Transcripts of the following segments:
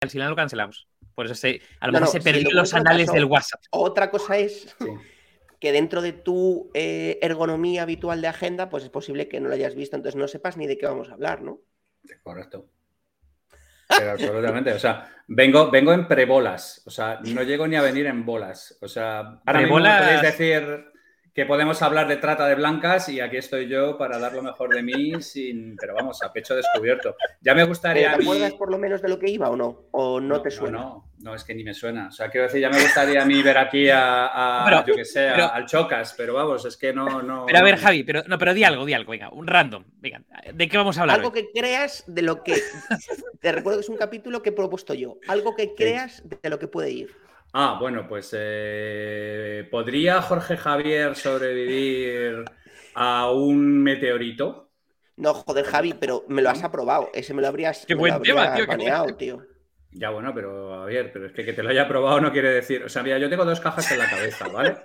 al final lo cancelamos. Por eso se, a lo mejor se perdió los anales del WhatsApp. Otra cosa es que dentro de tu eh, ergonomía habitual de agenda, pues es posible que no lo hayas visto, entonces no sepas ni de qué vamos a hablar, ¿no? Correcto. Pero absolutamente, o sea, vengo, vengo en prebolas, o sea, no llego ni a venir en bolas. O sea, ahora mismo podéis decir que podemos hablar de trata de blancas y aquí estoy yo para dar lo mejor de mí sin, pero vamos, a pecho descubierto. Ya me gustaría. ¿Te acuerdas por lo menos de lo que iba o no? ¿O no, te suena? No, no, es que ni me suena. O sea, quiero decir, ya me gustaría a mí ver aquí a, yo que sé, al Chocas, pero vamos, es que no, no. Pero a ver, Javi, pero no, pero di algo, di algo, venga, un random. Venga, ¿de qué vamos a hablar? Algo que creas de lo que. te recuerdo que es un capítulo que he propuesto yo. Algo que creas de lo que puede ir. Ah, bueno, pues eh, ¿podría Jorge Javier sobrevivir a un meteorito? No, joder, Javi, pero me lo has aprobado. Ese me lo habrías, qué buen tema, tío, tío. Ya, bueno, pero Javier, pero es que que te lo haya aprobado no quiere decir. O sea, mira, yo tengo dos cajas en la cabeza, ¿vale?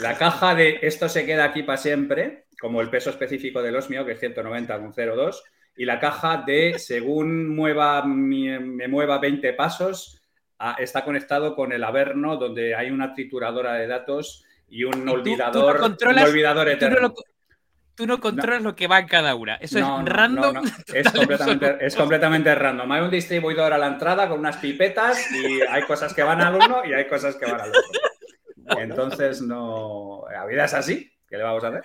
La caja de esto se queda aquí para siempre, como el peso específico del osmio, que es 190 con 0,2, y la caja de según mueva, me mueva 20 pasos, está conectado con el Averno, donde hay una trituradora de datos y un olvidador, olvidador eterno. Tú no, controlas lo que va en cada una. Eso es random. Es, completamente, es, completamente, random. Hay un distribuidor a la entrada con unas pipetas y hay cosas que van al uno y hay cosas que van al otro. Entonces, no. La vida es así. ¿Qué le vamos a hacer?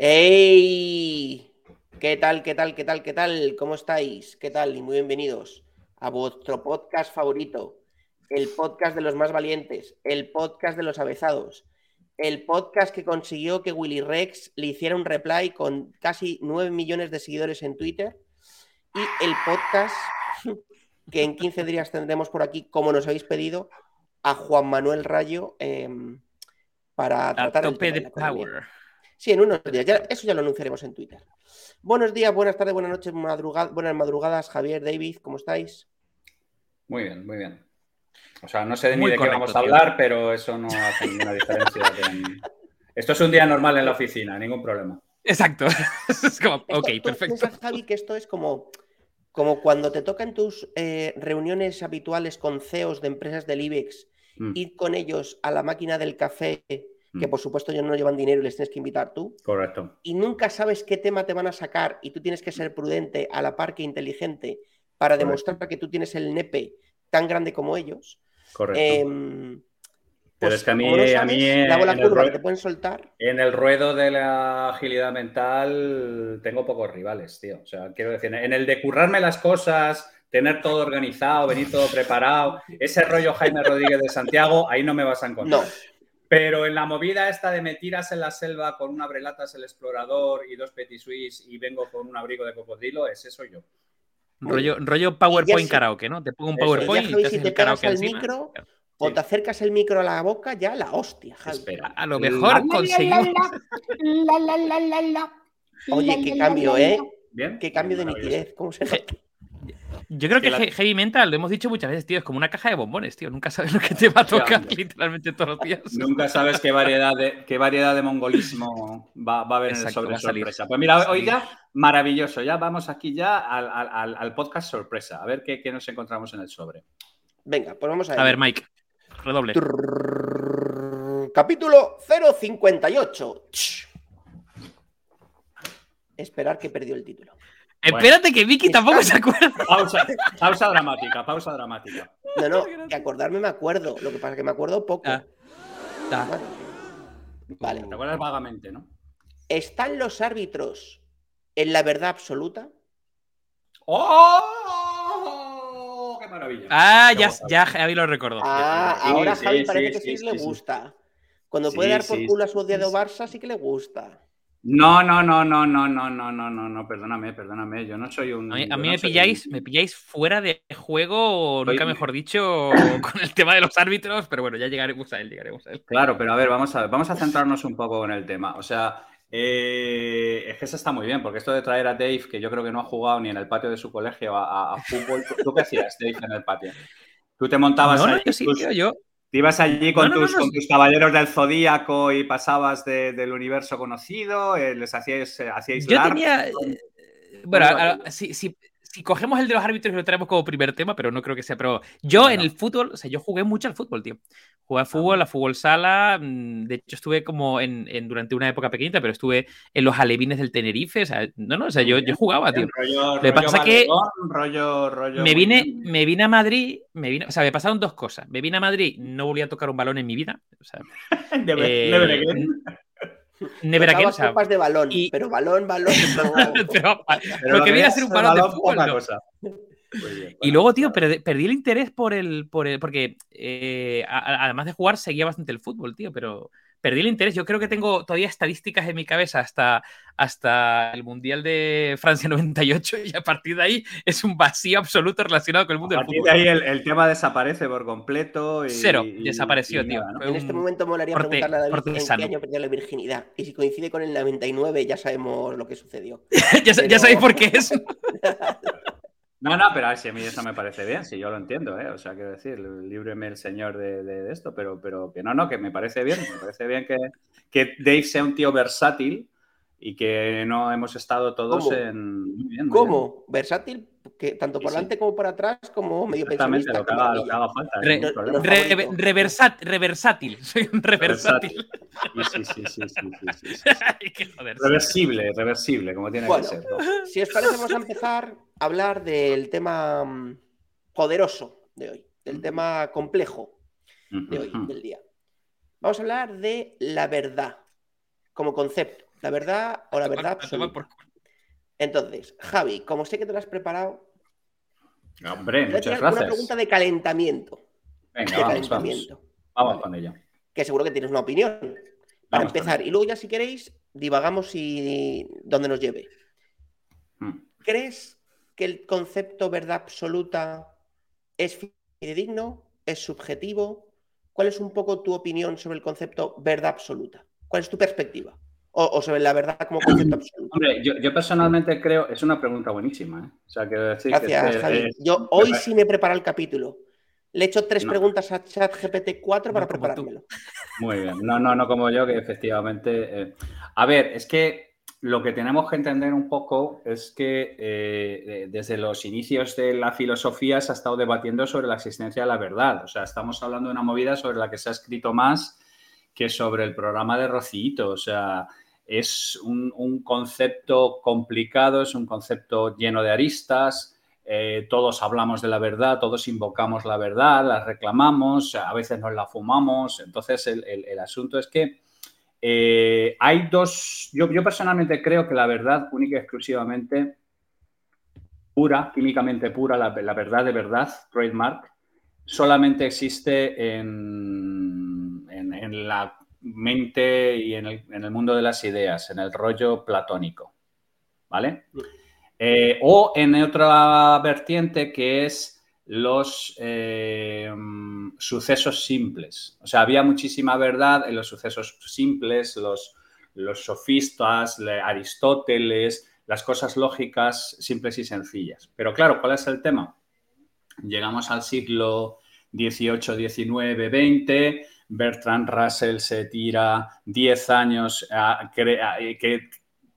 ¡Ey! ¿Qué tal, qué tal, qué tal, qué tal? ¿Cómo estáis? ¿Qué tal? Y muy bienvenidos a vuestro podcast favorito, el podcast de los más valientes, el podcast de los avezados, el podcast que consiguió que Willy Rex le hiciera un reply con casi 9 millones de seguidores en Twitter y el podcast que en 15 días tendremos por aquí, como nos habéis pedido, a Juan Manuel Rayo em, para tratar el tema de power. Sí, en unos días. eso ya lo anunciaremos en Twitter. Buenos días, buenas tardes, buenas noches, buenas madrugadas, Javier, David, ¿cómo estáis? Muy bien, muy bien. O sea, no sé ni de qué vamos a hablar, pero eso no hace ninguna diferencia. Esto es un día normal en la oficina, ningún problema. Exacto. es como, ok, perfecto. Javi, que esto es como, como cuando te tocan tus eh, reuniones habituales con CEOs de empresas del IBEX, mm. ir con ellos a la máquina del café que mm. por supuesto ellos no llevan dinero y les tienes que invitar tú. Correcto. Y nunca sabes qué tema te van a sacar y tú tienes que ser prudente a la par que inteligente para demostrar que tú tienes el nepe tan grande como ellos. Correcto. Em, Pero pues, es que a mí, a mí en, el ruedo, te pueden soltar. en el ruedo de la agilidad mental tengo pocos rivales, tío. O sea, quiero decir, en el de currarme las cosas, tener todo organizado, venir todo preparado, ese rollo Jaime Rodríguez de Santiago, ahí no me vas a encontrar. No. Pero en la movida esta de me tiras en la selva con una brelatas el explorador y dos petit suisse y vengo con un abrigo de cocodrilo, es eso yo. Rollo, rollo PowerPoint karaoke, ¿no? Te pongo un PowerPoint y, te si te pegas el micro o te acercas el micro a la boca, ya la hostia, Espera, a lo mejor conseguimos. Oye, qué cambio, ¿eh? ¿Bien? Qué cambio de nitidez. ¿Cómo se nota? Yo creo que, Heavy Mental, lo hemos dicho muchas veces, tío, es como una caja de bombones, tío. Nunca sabes lo que te va a tocar literalmente todos los días. Nunca sabes qué variedad de, qué variedad de mongolismo va, a haber en el sobre sorpresa. Pues mira, hoy ya, maravilloso. Ya vamos aquí ya al, podcast sorpresa. A ver qué, nos encontramos en el sobre. Venga, pues vamos a ver. A ver, Mike, redoble. Capítulo 058. Esperar que perdió el título. Espérate que Vicky tampoco se acuerda. Pausa, dramática, pausa dramática. No, no, que acordarme me acuerdo. Lo que pasa es que me acuerdo poco. Ah, vale. Te acuerdas vagamente, ¿no? ¿Están los árbitros en la verdad absoluta? ¡Oh! ¡Qué maravilla! Ah, ya, ya Javi lo recordó. Ah, ahora Javi parece que sí, le gusta. Cuando puede dar por culo a su odiado Barça, sí que le gusta. No, no, no, no, no, no, no, no, no, no, perdóname, perdóname, yo no soy un... A mí, me pilláis, me pilláis fuera de juego, nunca mejor dicho, con el tema de los árbitros, pero bueno, ya llegaremos a él, llegaremos a él. Claro, pero a ver, vamos a ver, vamos a centrarnos un poco en el tema. O sea, Eh, es que eso está muy bien, porque esto de traer a Dave, que yo creo que no ha jugado ni en el patio de su colegio a, fútbol, ¿tú qué hacías, Dave, en el patio? ¿Tú te montabas no, yo sí, yo... ¿Te ibas allí con, tus, con tus caballeros del zodíaco y pasabas del universo conocido? Eh, ¿Les hacíais, eh, hacíais Yo tenía... Bueno, sí, sí, si cogemos el de los árbitros y lo traemos como primer tema, pero no creo que sea. Pero yo en el fútbol, o sea, yo jugué mucho al fútbol, tío. Jugué a ah, fútbol, a fútbol sala. Mm, de hecho, estuve como en, durante una época pequeñita, pero estuve en los alevines del Tenerife. O sea, no, no, o sea, yo, yo jugaba, tío. Rollo, que pasa que rollo, rollo me vine, me vine a Madrid, me vine, o sea, me pasaron dos cosas. Me vine a Madrid, no volví a tocar un balón en mi vida. O sea, de, eh, Never again, copas de balón, pero balón, balón. pero, que viene a ser un balón, de fútbol. y luego, tío, perdí, el interés por el. Por el porque eh, además de jugar, seguía bastante el fútbol, tío, pero perdí el interés. Yo creo que tengo todavía estadísticas en mi cabeza hasta, hasta el Mundial de Francia 98 y a partir de ahí es un vacío absoluto relacionado con el mundo del fútbol. de ahí el, tema desaparece por completo. Y, Cero, desapareció, tío. En este momento molaría preguntarle a David en qué año perdió la virginidad. Y si coincide con el 99 ya sabemos lo que sucedió. ya, ya sabéis por qué es. No, no, pero a mí eso me parece bien, si yo lo entiendo, ¿eh? O sea, quiero decir, líbreme el señor de, esto, pero, pero que no, no, que me parece bien, me parece bien que, que Dave sea un tío versátil y que no hemos estado todos en... ¿Cómo? ¿Versátil? Que tanto por delante como por atrás, como medio Exactamente, lo que haga, falta. reversátil, soy un reversátil. Sí, sí, sí, sí, sí, Reversible, reversible, como tiene que ser. Si os parece, vamos a empezar a hablar del tema mm, poderoso de hoy, del tema complejo de hoy, del día. Vamos a hablar de la verdad como concepto la verdad o la verdad absoluta. Entonces, Javi, como sé que te lo has preparado. Hombre, muchas gracias. Una pregunta de calentamiento. Venga, de vamos, calentamiento. Vamos, con ello. Que seguro que tienes una opinión. Para empezar. Y luego ya si queréis, divagamos y dónde nos lleve. Hmm. ¿Crees que el concepto verdad absoluta es fidedigno? ¿Es subjetivo? ¿Cuál es un poco tu opinión sobre el concepto verdad absoluta? ¿Cuál es tu perspectiva? o, sobre la verdad como concepto absoluto? Hombre, yo, personalmente creo, es una pregunta buenísima. ¿eh? O sea, decir Gracias, Javi. yo hoy sí me preparo el capítulo. Le he hecho tres preguntas a ChatGPT 4 para preparármelo. Muy bien. No, no, no como yo, que efectivamente. Eh, a ver, es que lo que tenemos que entender un poco es que eh, desde los inicios de la filosofía se ha estado debatiendo sobre la existencia de la verdad. O sea, estamos hablando de una movida sobre la que se ha escrito más que sobre el programa de Rocito. O sea, es un, concepto complicado, es un concepto lleno de aristas. Eh, todos hablamos de la verdad, todos invocamos la verdad, la reclamamos, a veces nos la fumamos. Entonces, el, asunto es que eh, hay dos. Yo, personalmente creo que la verdad, única y exclusivamente pura, químicamente pura, la, la verdad de verdad, trademark, solamente existe en, en la mente y en el, mundo de las ideas, en el rollo platónico. ¿Vale? Eh, o en otra vertiente que es los eh, sucesos simples. O sea, había muchísima verdad en los sucesos simples, los, los sofistas, Aristóteles, las cosas lógicas simples y sencillas. Pero claro, ¿cuál es el tema? Llegamos al siglo XVIII, XIX, XX Bertrand Russell se tira 10 años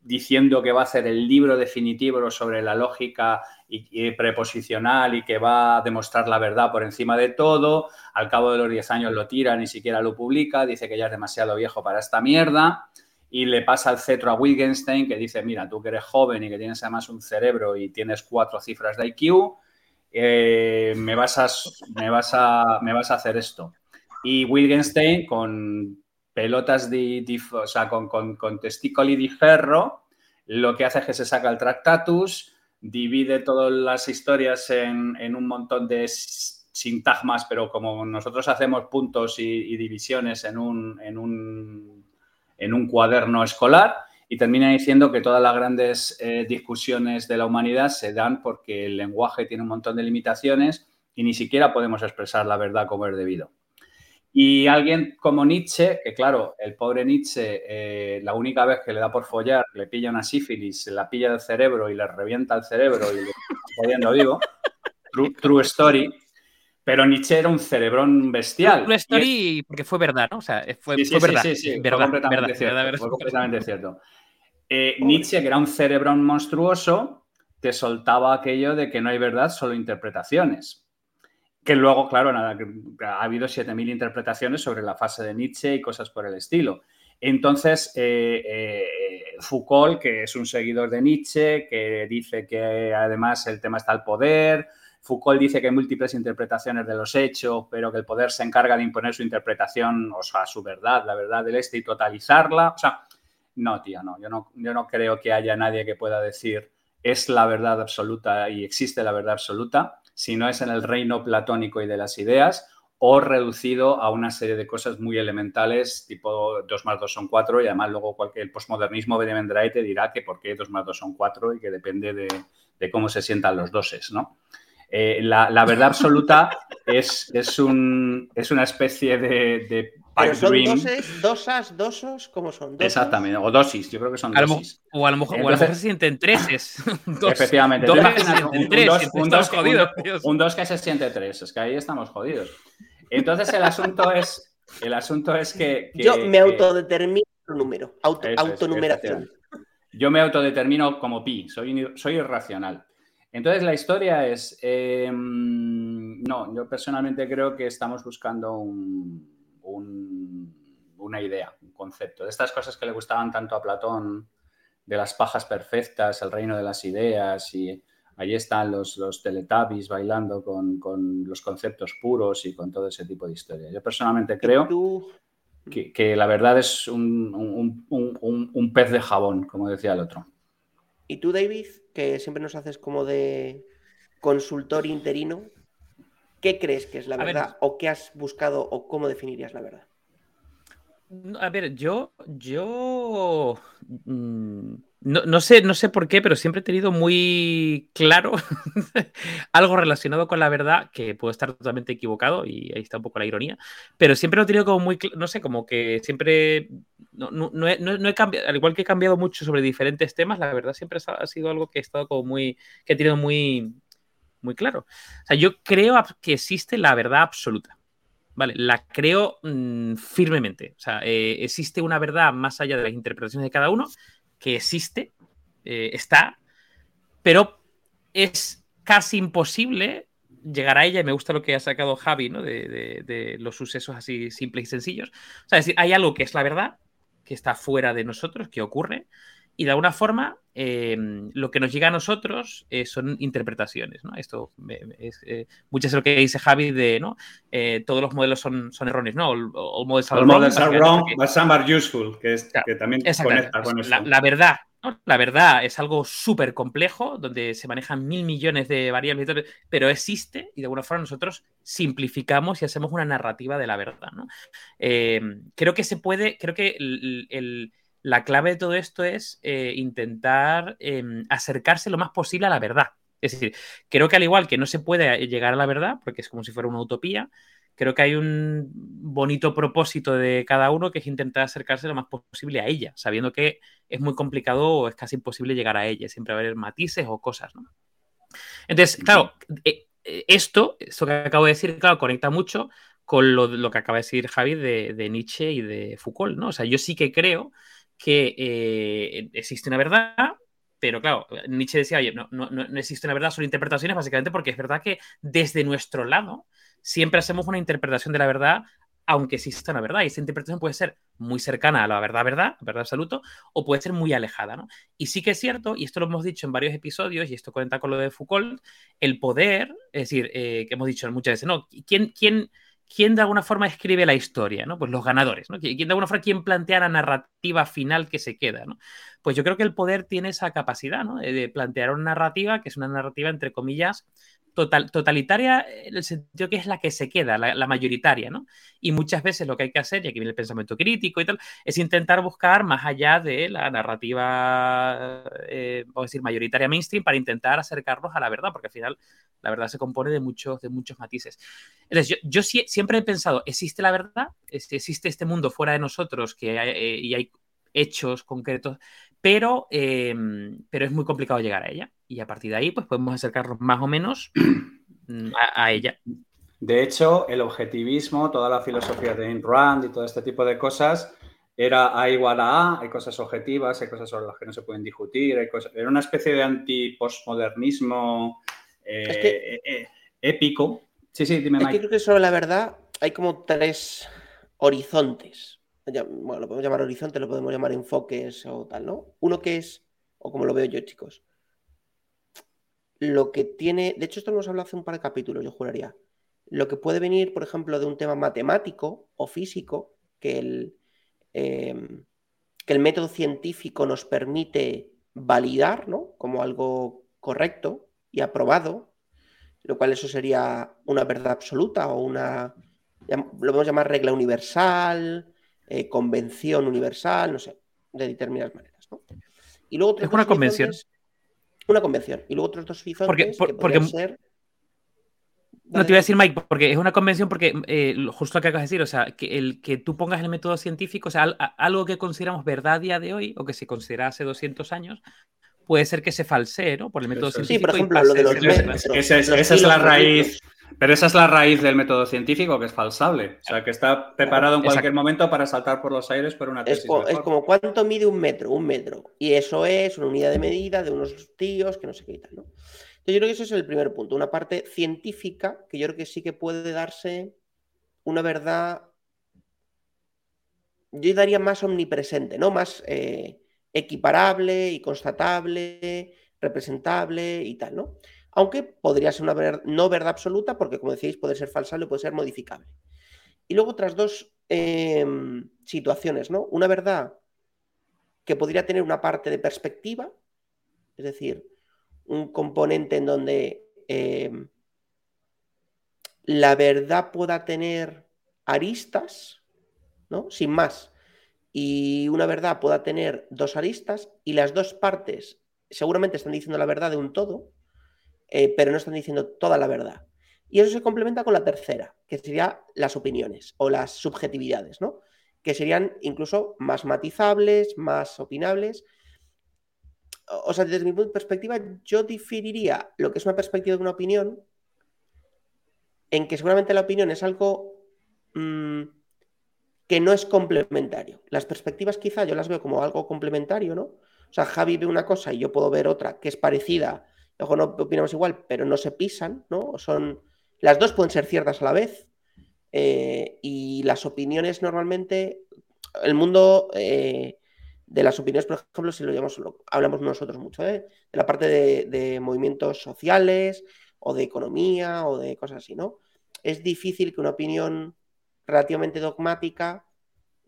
diciendo que va a hacer el libro definitivo sobre la lógica y, preposicional y que va a demostrar la verdad por encima de todo. Al cabo de los 10 años lo tira, ni siquiera lo publica, dice que ya es demasiado viejo para esta mierda y le pasa el cetro a Wittgenstein que dice, mira, tú que eres joven y que tienes además un cerebro y tienes cuatro cifras de IQ, eh, me, vas a, me, vas a, me vas a hacer esto. Y Wittgenstein con pelotas con, con, con ferro, lo que hace es que se saca el tractatus, divide todas las historias en, un montón de sintagmas, pero como nosotros hacemos puntos y, divisiones en un, cuaderno escolar, y termina diciendo que todas las grandes eh, discusiones de la humanidad se dan porque el lenguaje tiene un montón de limitaciones y ni siquiera podemos expresar la verdad como es debido. Y alguien como Nietzsche, que claro, el pobre Nietzsche, eh, la única vez que le da por follar, le pilla una sífilis, se la pilla del cerebro y le revienta el cerebro y le jodiendo vivo. True, story. Pero Nietzsche era un cerebrón bestial. True story porque fue verdad, ¿no? O sea, fue, verdad. Sí, sí, verdad, fue completamente cierto. fue completamente cierto. Eh, Nietzsche, que era un cerebrón monstruoso, te soltaba aquello de que no hay verdad, solo interpretaciones. Que luego, claro, nada, ha habido 7.000 interpretaciones sobre la fase de Nietzsche y cosas por el estilo. Entonces, eh, eh, Foucault, que es un seguidor de Nietzsche, que dice que además el tema está al poder. Foucault dice que hay múltiples interpretaciones de los hechos, pero que el poder se encarga de imponer su interpretación, o sea, su verdad, la verdad del este y totalizarla. O sea, no, tío, no. Yo no, yo no creo que haya nadie que pueda decir es la verdad absoluta y existe la verdad absoluta si no es en el reino platónico y de las ideas, o reducido a una serie de cosas muy elementales, tipo 2 más 2 son 4, y además luego cualquier, el postmodernismo vendrá y te dirá que por qué 2 más 2 son 4 y que depende de, cómo se sientan los doses, ¿no? Eh, la, verdad absoluta es, es, un, es, una especie de pero son doses, dosas, dosos, ¿cómo son? Exactamente, o dosis, yo creo que son dosis. o a lo mejor, Entonces, se sienten treses. efectivamente. Dos, un, dos, un, dos, un, dos, que se siente tres, es que ahí estamos jodidos. Entonces el asunto es, el asunto es que... yo me autodetermino el número, auto, autonumeración. yo me autodetermino como pi, soy, soy irracional. Entonces la historia es, em, no, yo personalmente creo que estamos buscando un una idea, un concepto. De estas cosas que le gustaban tanto a Platón, de las pajas perfectas, el reino de las ideas, y ahí están los, los bailando con, los conceptos puros y con todo ese tipo de historia. Yo personalmente creo que, la verdad es un, un, pez de jabón, como decía el otro. ¿Y tú, David, que siempre nos haces como de consultor interino, ¿Qué crees que es la verdad? ¿O qué has buscado o cómo definirías la verdad? A ver, yo, yo mm, no, sé, no sé por qué, pero siempre he tenido muy claro algo relacionado con la verdad, que puedo estar totalmente equivocado, y ahí está un poco la ironía, pero siempre lo he tenido como muy, no sé, como que siempre, no, he, cambiado, al igual que he cambiado mucho sobre diferentes temas, la verdad siempre ha sido algo que he estado como muy, que he tenido muy, muy claro. O sea, yo creo que existe la verdad absoluta. ¿Vale? La creo mm, firmemente. O sea, eh, existe una verdad más allá de las interpretaciones de cada uno, que existe, eh, está, pero es casi imposible llegar a ella, y me gusta lo que ha sacado Javi, ¿no? De, de, los sucesos así simples y sencillos. O sea, decir, hay algo que es la verdad, que está fuera de nosotros, que ocurre, y de alguna forma em, lo que nos llega a nosotros eh, son interpretaciones. ¿no? Esto es eh, muchas lo que dice Javi de ¿no? Eh, todos los modelos son, son erróneos, ¿no? All, models are wrong, are wrong but some are useful, que, es, que también conecta con La, la verdad, La verdad es algo súper complejo, donde se manejan mil millones de variables, pero existe y de alguna forma nosotros simplificamos y hacemos una narrativa de la verdad. ¿no? Em, creo que se puede, creo que el la clave de todo esto es eh, intentar em, acercarse lo más posible a la verdad. Es decir, creo que al igual que no se puede llegar a la verdad, porque es como si fuera una utopía, creo que hay un bonito propósito de cada uno que es intentar acercarse lo más posible a ella, sabiendo que es muy complicado o es casi imposible llegar a ella. Siempre va a haber matices o cosas, ¿no? Entonces, claro, eh, eh, esto, esto que acabo de decir, claro, conecta mucho con lo, que acaba de decir Javi de, de Nietzsche y de Foucault, ¿no? O sea, yo sí que creo que eh, existe una verdad, pero claro, Nietzsche decía, oye, no, no, no, existe una verdad, son interpretaciones, básicamente porque es verdad que desde nuestro lado siempre hacemos una interpretación de la verdad, aunque exista una verdad. Y esa interpretación puede ser muy cercana a la verdad, verdad, verdad absoluto, o puede ser muy alejada, ¿no? Y sí que es cierto, y esto lo hemos dicho en varios episodios, y esto cuenta con lo de Foucault, el poder, es decir, eh, que hemos dicho muchas veces, ¿no? ¿Quién, quién ¿quién de alguna forma escribe la historia? ¿no? Pues los ganadores, ¿no? ¿Quién de alguna forma quién plantea la narrativa final que se queda? ¿no? Pues yo creo que el poder tiene esa capacidad ¿no? de plantear una narrativa que es una narrativa, entre comillas, total, totalitaria en el sentido que es la que se queda, la, mayoritaria, ¿no? Y muchas veces lo que hay que hacer, y aquí viene el pensamiento crítico y tal, es intentar buscar más allá de la narrativa, eh, decir, mayoritaria mainstream para intentar acercarnos a la verdad, porque al final la verdad se compone de muchos, de muchos matices. Entonces, yo, siempre he pensado, ¿existe la verdad? ¿Existe este mundo fuera de nosotros que eh, y hay hechos concretos? Pero, em, pero es muy complicado llegar a ella y a partir de ahí pues podemos acercarnos más o menos mm, a, ella. De hecho, el objetivismo, toda la filosofía de Ayn Rand y todo este tipo de cosas era A igual a A, hay cosas objetivas, hay cosas sobre las que no se pueden discutir, hay cosas... era una especie de anti-postmodernismo eh, eh, eh, épico. Sí, sí, dime, es que creo que sobre la verdad hay como tres horizontes. Bueno, lo podemos llamar horizonte, lo podemos llamar enfoques o tal, ¿no? Uno que es, o como lo veo yo, chicos, lo que tiene, de hecho esto lo hemos hablado hace un par de capítulos, yo juraría, lo que puede venir, por ejemplo, de un tema matemático o físico, que el, em, que el método científico nos permite validar, ¿no? Como algo correcto y aprobado, lo cual eso sería una verdad absoluta o una, lo podemos llamar regla universal, eh, convención universal, no sé, de determinadas maneras, ¿no? Y luego es una convención. Una convención. Y luego otros dos horizontes porque, que ser... No te iba a decir, Mike, porque es una convención, porque eh, justo lo que acabas de decir, o sea, que el que tú pongas el método científico, o sea, algo que consideramos verdad a día de hoy, o que se considera hace 200 años, puede ser que se falsee, ¿no? Por el método científico. Sí, por ejemplo, lo de los Esa es, la raíz. Pero esa es la raíz del método científico, que es falsable. O sea, que está preparado en cualquier momento para saltar por los aires por una tesis. Es, como cuánto mide un metro, un metro. Y eso es una unidad de medida de unos tíos que no se quitan, ¿no? Entonces, yo creo que ese es el primer punto, una parte científica que yo creo que sí que puede darse una verdad, yo daría más omnipresente, ¿no? Más eh, equiparable y constatable, representable y tal, ¿no? Aunque podría ser una no verdad absoluta, porque como decíais, puede ser falsable, puede ser modificable. Y luego otras dos em, situaciones, ¿no? Una verdad que podría tener una parte de perspectiva, es decir, un componente en donde em, la verdad pueda tener aristas, ¿no? Sin más. Y una verdad pueda tener dos aristas y las dos partes seguramente están diciendo la verdad de un todo, eh, pero no están diciendo toda la verdad. Y eso se complementa con la tercera, que sería las opiniones o las subjetividades, ¿no? Que serían incluso más matizables, más opinables. O sea, desde mi perspectiva, yo diferiría lo que es una perspectiva de una opinión en que seguramente la opinión es algo mm, que no es complementario. Las perspectivas quizá yo las veo como algo complementario, ¿no? O sea, Javi ve una cosa y yo puedo ver otra que es parecida Ojo, no opinamos igual, pero no se pisan, ¿no? Son, las dos pueden ser ciertas a la vez. Eh, y las opiniones normalmente, el mundo eh, de las opiniones, por ejemplo, si lo llamamos, hablamos nosotros mucho, ¿eh? de la parte de, movimientos sociales o de economía o de cosas así, ¿no? Es difícil que una opinión relativamente dogmática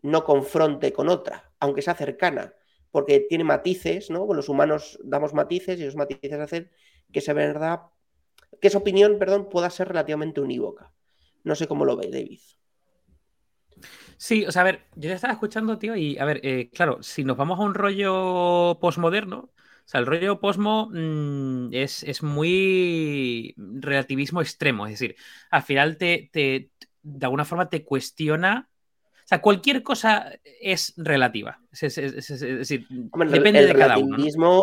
no confronte con otra, aunque sea cercana porque tiene matices, ¿no? Los humanos damos matices y esos matices hacen que esa verdad, que esa opinión, perdón, pueda ser relativamente unívoca. No sé cómo lo ve David. Sí, o sea, a ver, yo ya estaba escuchando, tío, y a ver, eh, claro, si nos vamos a un rollo posmoderno, o sea, el rollo posmo mm, es, muy relativismo extremo, es decir, al final te, te, de alguna forma te cuestiona o sea, cualquier cosa es relativa. Es, decir, depende de cada uno.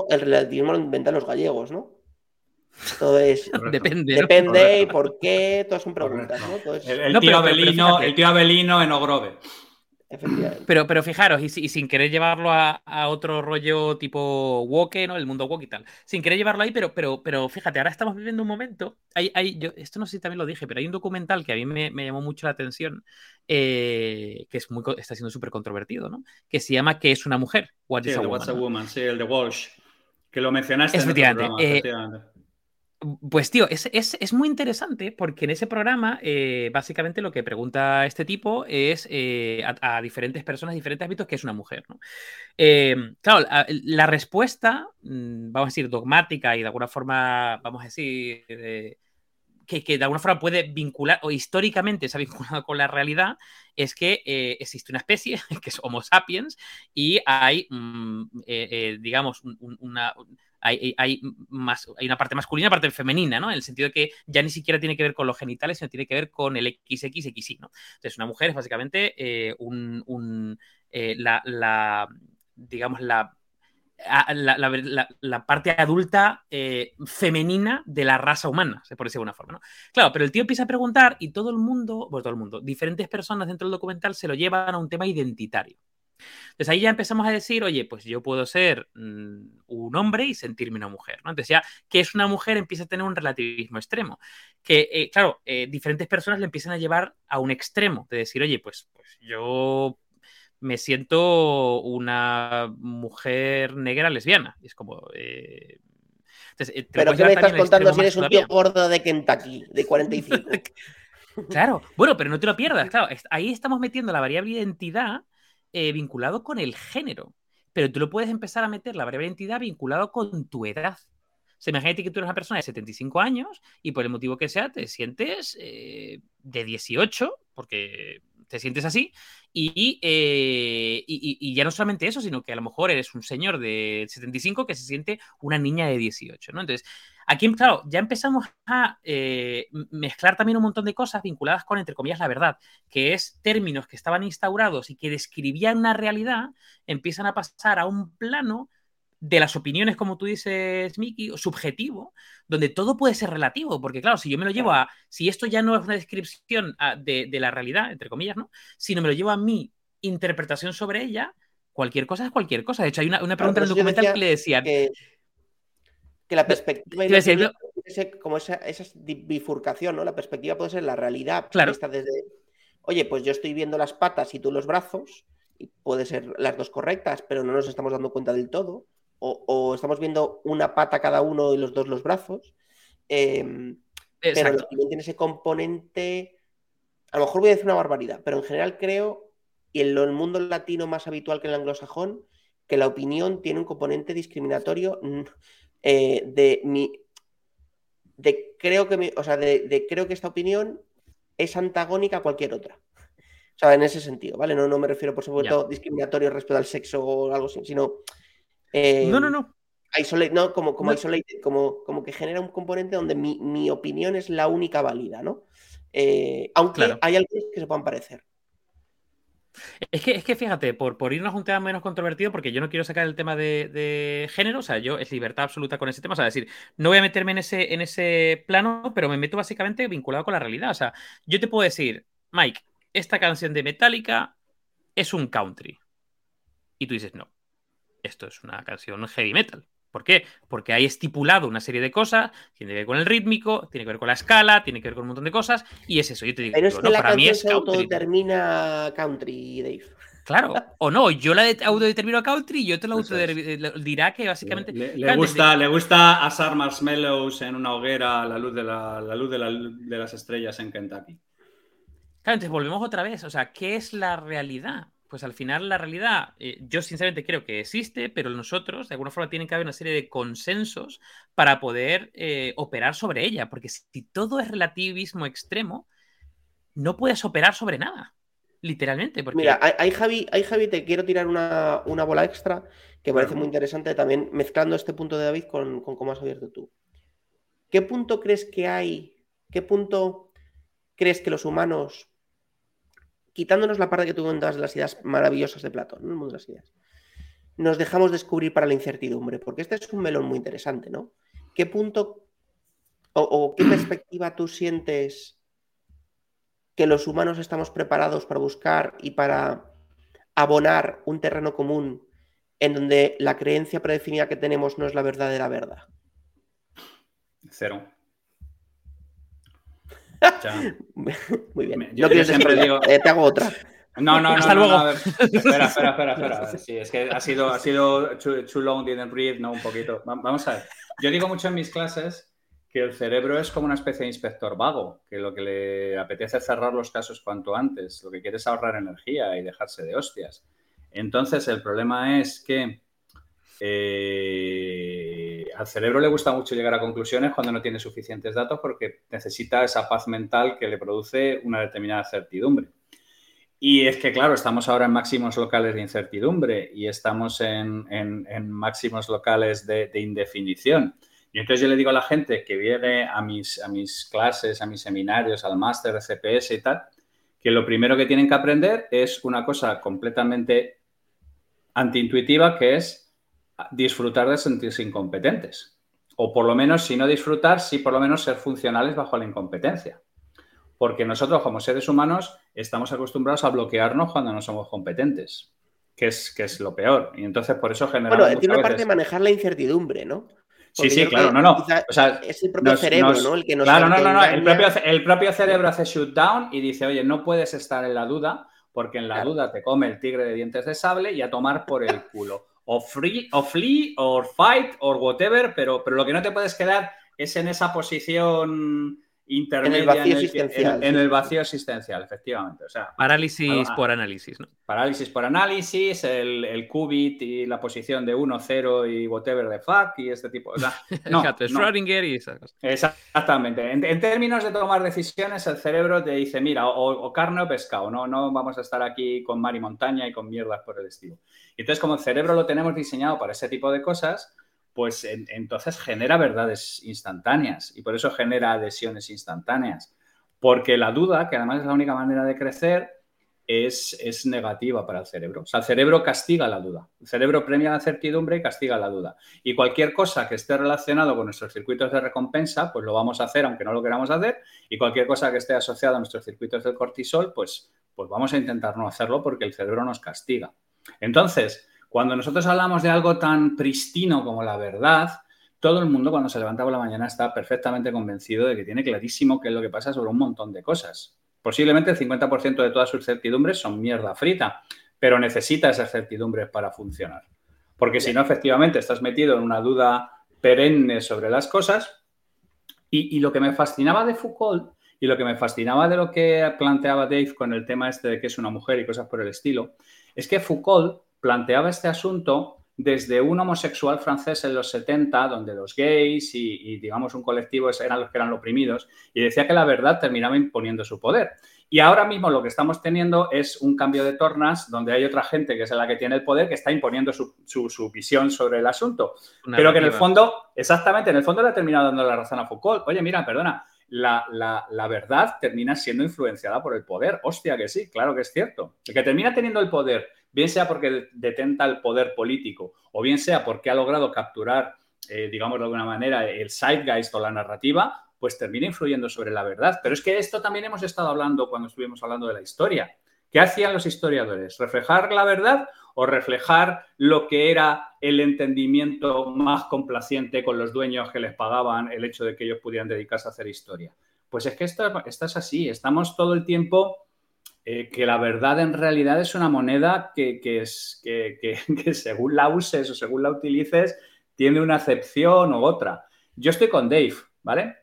El relativismo lo inventan los gallegos, ¿no? Todo es. depende. Depende y por qué, todas son preguntas, ¿no? El, tío Abelino, el tío Abelino en Ogrove. Pero, pero fijaros, y, sin querer llevarlo a, otro rollo tipo woke, ¿no? El mundo woke y tal. Sin querer llevarlo ahí, pero, pero, pero fíjate, ahora estamos viviendo un momento. Hay, hay, yo, esto no sé si también lo dije, pero hay un documental que a mí me, llamó mucho la atención, eh, que es muy, está siendo súper controvertido, ¿no? Que se llama ¿Qué es una mujer? What sí, What's a woman? Sí, el de Walsh. Que lo mencionaste. Efectivamente. En eh, pues tío, es, muy interesante porque en ese programa eh, básicamente lo que pregunta este tipo es eh, a, diferentes personas, diferentes ámbitos, que es una mujer. ¿no? Eh, claro, la, respuesta, mm, vamos a decir, dogmática y de alguna forma, vamos a decir, que, de alguna forma puede vincular, o históricamente se ha vinculado con la realidad, es que eh, existe una especie, que es Homo sapiens, y hay, mm, digamos, una, hay, más, hay una parte masculina y una parte femenina, ¿no? En el sentido de que ya ni siquiera tiene que ver con los genitales, sino tiene que ver con el XXXY, ¿no? Entonces, una mujer es básicamente eh, un, eh, la, digamos, la la, parte adulta eh, femenina de la raza humana, por decir de alguna forma. ¿no? Claro, pero el tío empieza a preguntar y todo el mundo, bueno, todo el mundo, diferentes personas dentro del documental se lo llevan a un tema identitario. Entonces ahí ya empezamos a decir, oye, pues yo puedo ser mm, un hombre y sentirme una mujer, ¿no? Entonces ya que es una mujer empieza a tener un relativismo extremo, que eh, claro, eh, diferentes personas le empiezan a llevar a un extremo, de decir, oye, pues, pues yo me siento una mujer negra lesbiana. Es como... Eh, Pero ¿qué me estás contando si eres un tío gordo de Kentucky, de 45? claro, bueno, pero no te lo pierdas, claro, ahí estamos metiendo la variable identidad eh, vinculado con el género. Pero tú lo puedes empezar a meter la breve identidad vinculado con tu edad. O sea, imagínate que tú eres una persona de 75 años y por el motivo que sea te sientes eh, de 18, porque te sientes así, eh, y, y, ya no solamente eso, sino que a lo mejor eres un señor de 75 que se siente una niña de 18, ¿no? Entonces, Aquí, claro, ya empezamos a eh, mezclar también un montón de cosas vinculadas con, entre comillas, la verdad, que es términos que estaban instaurados y que describían una realidad, empiezan a pasar a un plano de las opiniones, como tú dices, Miki, subjetivo, donde todo puede ser relativo, porque claro, si yo me lo llevo a, si esto ya no es una descripción ah, de, la realidad, entre comillas, ¿no? Sino me lo llevo a mi interpretación sobre ella, cualquier cosa es cualquier cosa. De hecho, hay una, pregunta en el documental que le decían que la perspectiva como esa, bifurcación, ¿no? La perspectiva puede ser la realidad claro. desde, oye, pues yo estoy viendo las patas y tú los brazos, y puede ser las dos correctas, pero no nos estamos dando cuenta del todo, o, estamos viendo una pata cada uno y los dos los brazos, em, pero también tiene ese componente, a lo mejor voy a decir una barbaridad, pero en general creo, y en el mundo latino más habitual que en el anglosajón, que la opinión tiene un componente discriminatorio eh, de mi. De creo que o sea, de, creo que esta opinión es antagónica a cualquier otra. O sea, en ese sentido, ¿vale? No, no me refiero, por supuesto, discriminatorio respecto al sexo o algo así, sino. Eh, no, no, no. no, como, como, como, como que genera un componente donde mi, opinión es la única válida, ¿no? Eh, aunque hay algunos que se puedan parecer. Es que, es que fíjate, por, por irnos a un tema menos controvertido, porque yo no quiero sacar el tema de, género, o sea, yo es libertad absoluta con ese tema, o sea, es decir, no voy a meterme en ese, en ese plano, pero me meto básicamente vinculado con la realidad. O sea, yo te puedo decir, Mike, esta canción de Metallica es un country. Y tú dices, no, esto es una canción heavy metal. ¿Por qué? Porque hay estipulado una serie de cosas, tiene que ver con el rítmico, tiene que ver con la escala, tiene que ver con un montón de cosas, y es eso. Yo te digo, Pero es que la para mí es country. termina country, Dave. Claro, o no, yo la autodetermino country y yo te la dirá que básicamente. Le, gusta, le gusta asar marshmallows en una hoguera a la luz de, la, luz de, de las estrellas en Kentucky. Claro, entonces volvemos otra vez. O sea, ¿qué es la realidad? Pues al final la realidad, eh, yo sinceramente creo que existe, pero nosotros de alguna forma tienen que haber una serie de consensos para poder eh, operar sobre ella, porque si todo es relativismo extremo, no puedes operar sobre nada, literalmente. Mira, hay, Javi, hay Javi, te quiero tirar una, bola extra que parece muy interesante también, mezclando este punto de David con, con cómo has abierto tú. ¿Qué punto crees que hay? ¿Qué punto crees que los humanos quitándonos la parte que tú das de las ideas maravillosas de Platón, el mundo de las ideas, nos dejamos descubrir para la incertidumbre, porque este es un melón muy interesante, ¿no? ¿Qué punto o, qué perspectiva tú sientes que los humanos estamos preparados para buscar y para abonar un terreno común en donde la creencia predefinida que tenemos no es la verdadera verdad? Cero. Muy bien. Yo, siempre digo. Eh, te hago otra. No, no, no. Hasta luego. espera, espera, espera, espera. Sí, es que ha sido, ha sido too, long, didn't breathe, ¿no? Un poquito. Vamos a ver. Yo digo mucho en mis clases que el cerebro es como una especie de inspector vago, que lo que le apetece es cerrar los casos cuanto antes, lo que quiere es ahorrar energía y dejarse de hostias. Entonces, el problema es que eh, al cerebro le gusta mucho llegar a conclusiones cuando no tiene suficientes datos porque necesita esa paz mental que le produce una determinada certidumbre. Y es que, claro, estamos ahora en máximos locales de incertidumbre y estamos en, máximos locales de, indefinición. Y entonces yo le digo a la gente que viene a mis, a mis clases, a mis seminarios, al máster de CPS y tal, que lo primero que tienen que aprender es una cosa completamente antiintuitiva, que es disfrutar de sentirse incompetentes. O por lo menos, si no disfrutar, sí por lo menos ser funcionales bajo la incompetencia porque nosotros como seres humanos estamos acostumbrados a bloquearnos cuando no somos competentes, que es, que es lo peor. Y entonces por eso generamos... Bueno, tiene una parte de manejar la incertidumbre, ¿no? sí, sí, claro, no, no. es el propio cerebro, ¿no? El que nos claro, no, no, no. El propio, el propio, cerebro hace shutdown y dice, oye, no puedes estar en la duda, porque en la duda te come el tigre de dientes de sable y a tomar por el culo. O flee, o fight, o whatever, pero, pero lo que no te puedes quedar es en esa posición en el vacío existencial. En, el vacío existencial, efectivamente. O sea, parálisis por análisis, ¿no? Parálisis por análisis, el, el qubit y la posición de 1, 0 y whatever the fuck y este tipo. O sea, no, Schrödinger y esas cosas. Exactamente. En, términos de tomar decisiones, el cerebro te dice, mira, o, carne o pescado, no, no vamos a estar aquí con mar y montaña y con mierdas por el estilo. Y entonces, como el cerebro lo tenemos diseñado para ese tipo de cosas, pues entonces genera verdades instantáneas y por eso genera adhesiones instantáneas. Porque la duda, que además es la única manera de crecer, es, es, negativa para el cerebro. O sea, el cerebro castiga la duda. El cerebro premia la certidumbre y castiga la duda. Y cualquier cosa que esté relacionado con nuestros circuitos de recompensa, pues lo vamos a hacer aunque no lo queramos hacer. Y cualquier cosa que esté asociada a nuestros circuitos del cortisol, pues, pues vamos a intentar no hacerlo porque el cerebro nos castiga. Entonces, cuando nosotros hablamos de algo tan pristino como la verdad, todo el mundo cuando se levanta por la mañana está perfectamente convencido de que tiene clarísimo qué es lo que pasa sobre un montón de cosas. Posiblemente el 50% de todas sus certidumbres son mierda frita, pero necesita esas certidumbres para funcionar. Porque si no, efectivamente, estás metido en una duda perenne sobre las cosas. Y, y, lo que me fascinaba de Foucault y lo que me fascinaba de lo que planteaba Dave con el tema este de que es una mujer y cosas por el estilo, es que Foucault planteaba este asunto desde un homosexual francés en los 70, donde los gays y, digamos, un colectivo eran los que eran oprimidos, y decía que la verdad terminaba imponiendo su poder. Y ahora mismo lo que estamos teniendo es un cambio de tornas donde hay otra gente que es la que tiene el poder que está imponiendo su, visión sobre el asunto. Pero que en el fondo, exactamente, en el fondo le ha terminado dando la razón a Foucault. Oye, mira, perdona, la, la, verdad termina siendo influenciada por el poder. Hostia, que sí, claro que es cierto. El que termina teniendo el poder bien sea porque detenta el poder político o bien sea porque ha logrado capturar, eh, digamos de alguna manera, el zeitgeist o la narrativa, pues termina influyendo sobre la verdad. Pero es que esto también hemos estado hablando cuando estuvimos hablando de la historia. ¿Qué hacían los historiadores? ¿Reflejar la verdad o reflejar lo que era el entendimiento más complaciente con los dueños que les pagaban el hecho de que ellos pudieran dedicarse a hacer historia? Pues es que esto, esto es así. Estamos todo el tiempo eh, que la verdad en realidad es una moneda que, es, que, según la uses o según la utilices, tiene una acepción u otra. Yo estoy con Dave, ¿vale?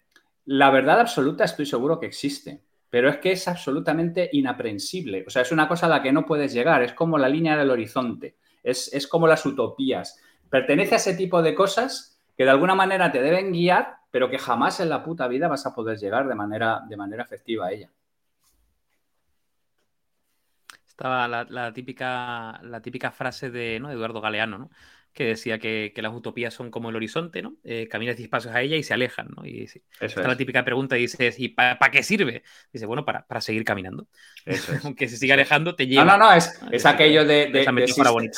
La verdad absoluta estoy seguro que existe, pero es que es absolutamente inaprensible. O sea, es una cosa a la que no puedes llegar, es como la línea del horizonte, es, es como las utopías. Pertenece a ese tipo de cosas que de alguna manera te deben guiar, pero que jamás en la puta vida vas a poder llegar de manera, de manera efectiva a ella. Estaba la, típica, la típica frase de, Eduardo Galeano, ¿no? que decía que, las utopías son como el horizonte, ¿no? Eh, caminas 10 pasos a ella y se alejan, ¿no? Y esta es la típica pregunta y dices, ¿y para qué sirve? Dice, bueno, para, para seguir caminando. Aunque se siga alejando, te lleva. No, no, no, es, es aquello de, de,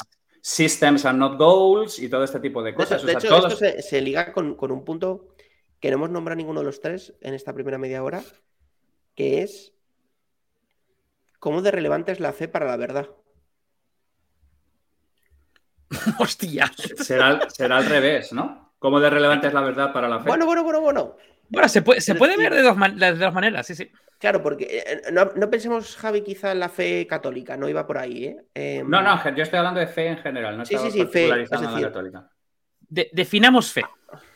systems, and not goals y todo este tipo de cosas. De hecho, esto se, se liga con, con, un punto que no hemos nombrado ninguno de los tres en esta primera media hora, que es ¿Cómo de relevante es la fe para la verdad? Hostia. Será, será, al revés, ¿no? ¿Cómo de relevante es la verdad para la fe? Bueno, bueno, bueno, bueno. Bueno, se puede, se puede ver de dos, de dos, maneras, sí, sí. Claro, porque eh, no, pensemos, Javi, quizá en la fe católica, no iba por ahí, ¿eh? Em, no, no, yo estoy hablando de fe en general, no estoy sí, sí, fe, en la católica. definamos fe.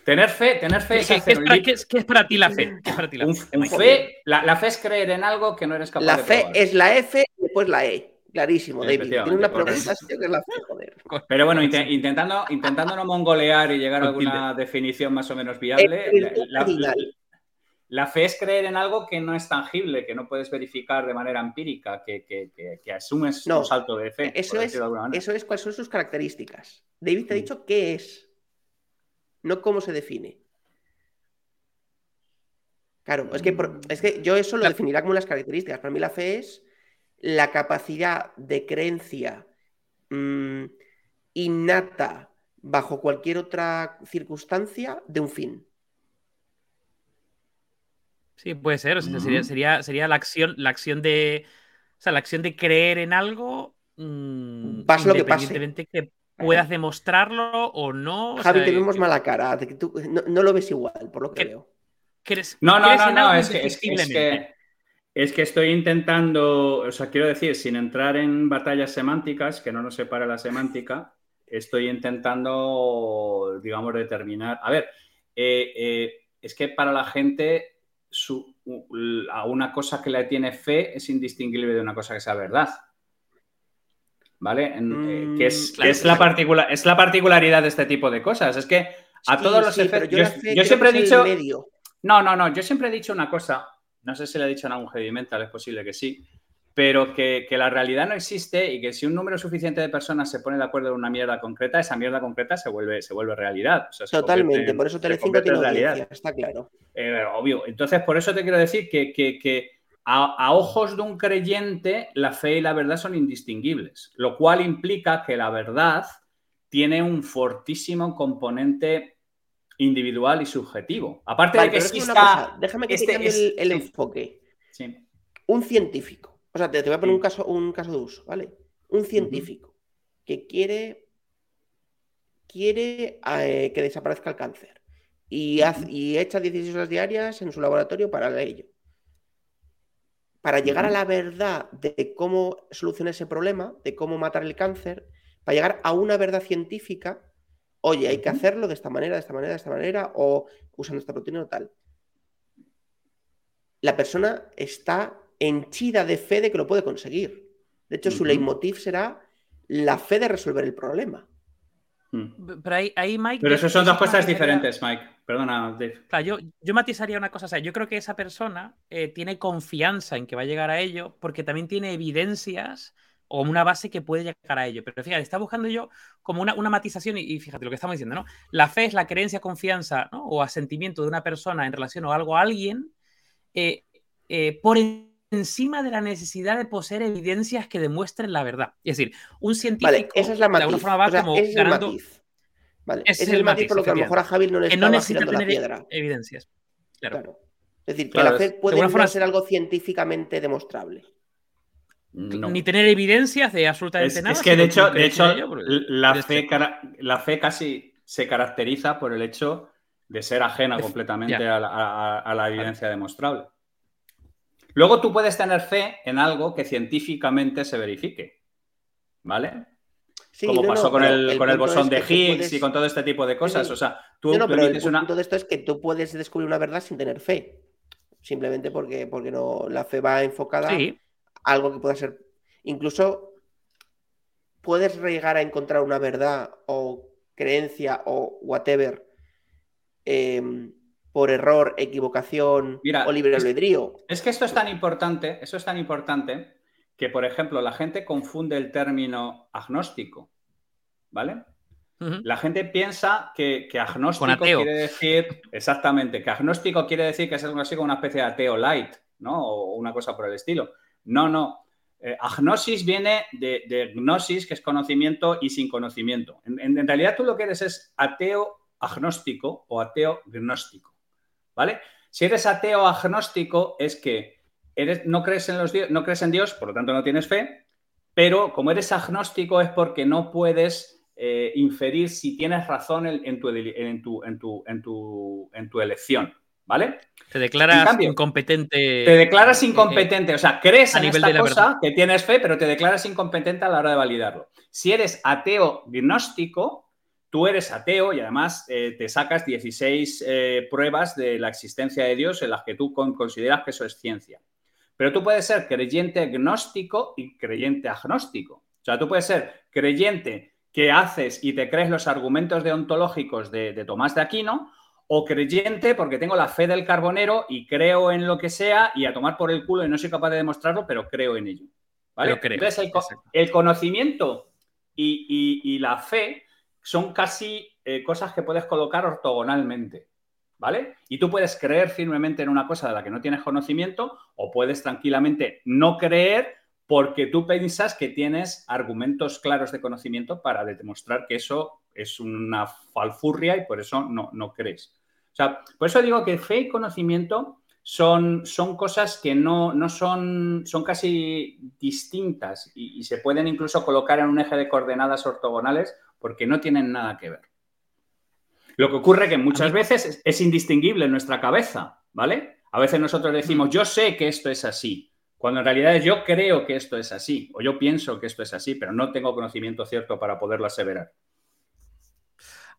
Tener fe, tener fe es, ¿Qué, es para, ti la fe? la, fe? la, fe es creer en algo que no eres capaz la de La fe es la F y después la E. Clarísimo, David. Tiene una pregunta que es la fe, joder. Pero bueno, intentando, intentando no mongolear y llegar a alguna definición más o menos viable, la, fe es creer en algo que no es tangible, que no puedes verificar de manera empírica, que, que, asumes un salto de fe. Eso es, eso es cuáles son sus características. David te ha mm. dicho qué es, no cómo se define. Claro, es que, es que yo eso lo definiría como las características. Para mí la fe es la capacidad de creencia mm, innata bajo cualquier otra circunstancia de un fin. Sí, puede ser. sería, sería, la acción, la acción de. O sea, la acción de creer en algo. Mmm, pase lo que pase. que puedas demostrarlo o no. Javi, te vemos mala cara. tú no, lo ves igual, por lo que, veo. no, no, no, no, es que, es, que, es que estoy intentando, o sea, quiero decir, sin entrar en batallas semánticas, que no nos separe la semántica, estoy intentando, digamos, determinar. A ver, eh, eh, es que para la gente, a una cosa que le tiene fe es indistinguible de una cosa que sea verdad. ¿Vale? Eh, mm, que, es, es, la es la particularidad de este tipo de cosas. Es que a todos los efectos. Yo, siempre he dicho. No, no, no. Yo siempre he dicho una cosa no sé si le ha dicho en algún heavy mental, es posible que sí, pero que, la realidad no existe y que si un número suficiente de personas se pone de acuerdo en una mierda concreta, esa mierda concreta se vuelve, se vuelve realidad. Totalmente, por eso Telecinco tiene realidad. está claro. Eh, obvio. Entonces, por eso te quiero decir que, a, ojos de un creyente, la fe y la verdad son indistinguibles, lo cual implica que la verdad tiene un fortísimo componente individual y subjetivo. Aparte de que exista... déjame que te este el, enfoque. Un científico. O sea, te, voy a poner un, caso, un caso de uso, ¿vale? Un científico que quiere, quiere eh, que desaparezca el cáncer y, y echa 16 horas diarias en su laboratorio para ello. Para llegar a la verdad de cómo solucionar ese problema, de cómo matar el cáncer, para llegar a una verdad científica, oye, hay que hacerlo de esta manera, de esta manera, de esta manera, o usando esta proteína o tal. La persona está henchida de fe de que lo puede conseguir. De hecho, su leitmotiv será la fe de resolver el problema. Hmm. Pero ahí, Mike. Pero eso son dos cosas diferentes, Mike. Perdona, Dave. yo, yo matizaría una cosa. O sea, yo creo que esa persona eh, tiene confianza en que va a llegar a ello porque también tiene evidencias o una base que puede llegar a ello. Pero fíjate, está buscando yo como una, matización y, fíjate lo que estamos diciendo, ¿no? La fe es la creencia, confianza o asentimiento de una persona en relación o algo a alguien eh, eh, por encima de la necesidad de poseer evidencias que demuestren la verdad. Es decir, un científico vale, esa es la matiz. de alguna forma va como es ganando... matiz. Vale, es, es el, matiz, por lo que a lo mejor a Javi no le está no la piedra. evidencias. Claro. Es decir, que la fe puede ser algo científicamente demostrable. Ni tener evidencias de absolutamente nada. Es que de hecho, de hecho la, fe, la fe casi se caracteriza por el hecho de ser ajena completamente a la, evidencia demostrable. Luego tú puedes tener fe en algo que científicamente se verifique. ¿Vale? Como pasó con, el, con el bosón de Higgs y con todo este tipo de cosas. O sea, tú no, pero el punto de esto es que tú puedes descubrir una verdad sin tener fe. Simplemente porque, porque no, la fe va enfocada algo que pueda ser. Incluso puedes llegar a encontrar una verdad o creencia o whatever em, por error, equivocación o libre albedrío. Es, que esto es tan importante, eso es tan importante que, por ejemplo, la gente confunde el término agnóstico, ¿vale? La gente piensa que, agnóstico quiere decir, exactamente, que agnóstico quiere decir que es algo así como una especie de ateo light, ¿no? O una cosa por el estilo. No, no. Eh, agnosis viene de, gnosis, que es conocimiento y sin conocimiento. En, realidad tú lo que eres es ateo agnóstico o ateo gnóstico. ¿Vale? Si eres ateo agnóstico es que eres, no, crees en los, no crees en Dios, por lo tanto no tienes fe, pero como eres agnóstico es porque no puedes eh, inferir si tienes razón en, tu, en, tu, en tu elección. ¿vale? Te declaras incompetente. Te declaras incompetente, o sea, crees en esta cosa, que tienes fe, pero te declaras incompetente a la hora de validarlo. Si eres ateo gnóstico, tú eres ateo y además eh, te sacas 16 eh, pruebas de la existencia de Dios en las que tú consideras que eso es ciencia. Pero tú puedes ser creyente agnóstico y creyente agnóstico. O sea, tú puedes ser creyente que haces y te crees los argumentos deontológicos de, de Tomás de Aquino, o creyente porque tengo la fe del carbonero y creo en lo que sea y a tomar por el culo y no soy capaz de demostrarlo, pero creo en ello. ¿vale? Entonces, el, conocimiento y, la fe son casi eh, cosas que puedes colocar ortogonalmente. ¿Vale? Y tú puedes creer firmemente en una cosa de la que no tienes conocimiento o puedes tranquilamente no creer porque tú piensas que tienes argumentos claros de conocimiento para demostrar que eso es una falfurria y por eso no, no crees. O sea, por eso digo que fe y conocimiento son, son cosas que no, no son, son casi distintas y, se pueden incluso colocar en un eje de coordenadas ortogonales porque no tienen nada que ver. Lo que ocurre que muchas veces es, es indistinguible en nuestra cabeza, ¿vale? A veces nosotros decimos, yo sé que esto es así, cuando en realidad yo creo que esto es así, o yo pienso que esto es así, pero no tengo conocimiento cierto para poderlo aseverar.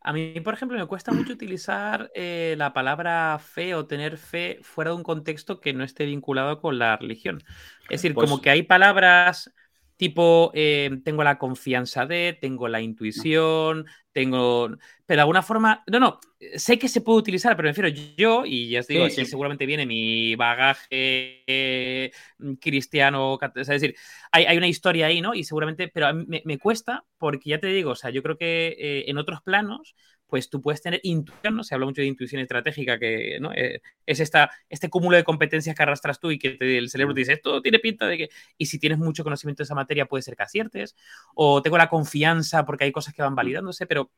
A mí, por ejemplo, me cuesta mucho utilizar eh, la palabra fe o tener fe fuera de un contexto que no esté vinculado con la religión. Es decir, como pues que hay palabras tipo, eh, tengo la confianza de, tengo la intuición, tengo... Pero de alguna forma, no, no, sé que se puede utilizar, pero me refiero yo, y ya os digo, seguramente viene mi bagaje cristiano, es decir, hay, una historia ahí, ¿no? Y seguramente, pero a mí me, cuesta porque ya te digo, o sea, yo creo que eh, en otros planos pues tú puedes tener intuición, ¿no? Se habla mucho de intuición estratégica, que ¿no? Eh, es esta, este cúmulo de competencias que arrastras tú y que el cerebro te dice, esto tiene pinta de que... Y si tienes mucho conocimiento de esa materia, puede ser que aciertes. O tengo la confianza porque hay cosas que van validándose, pero...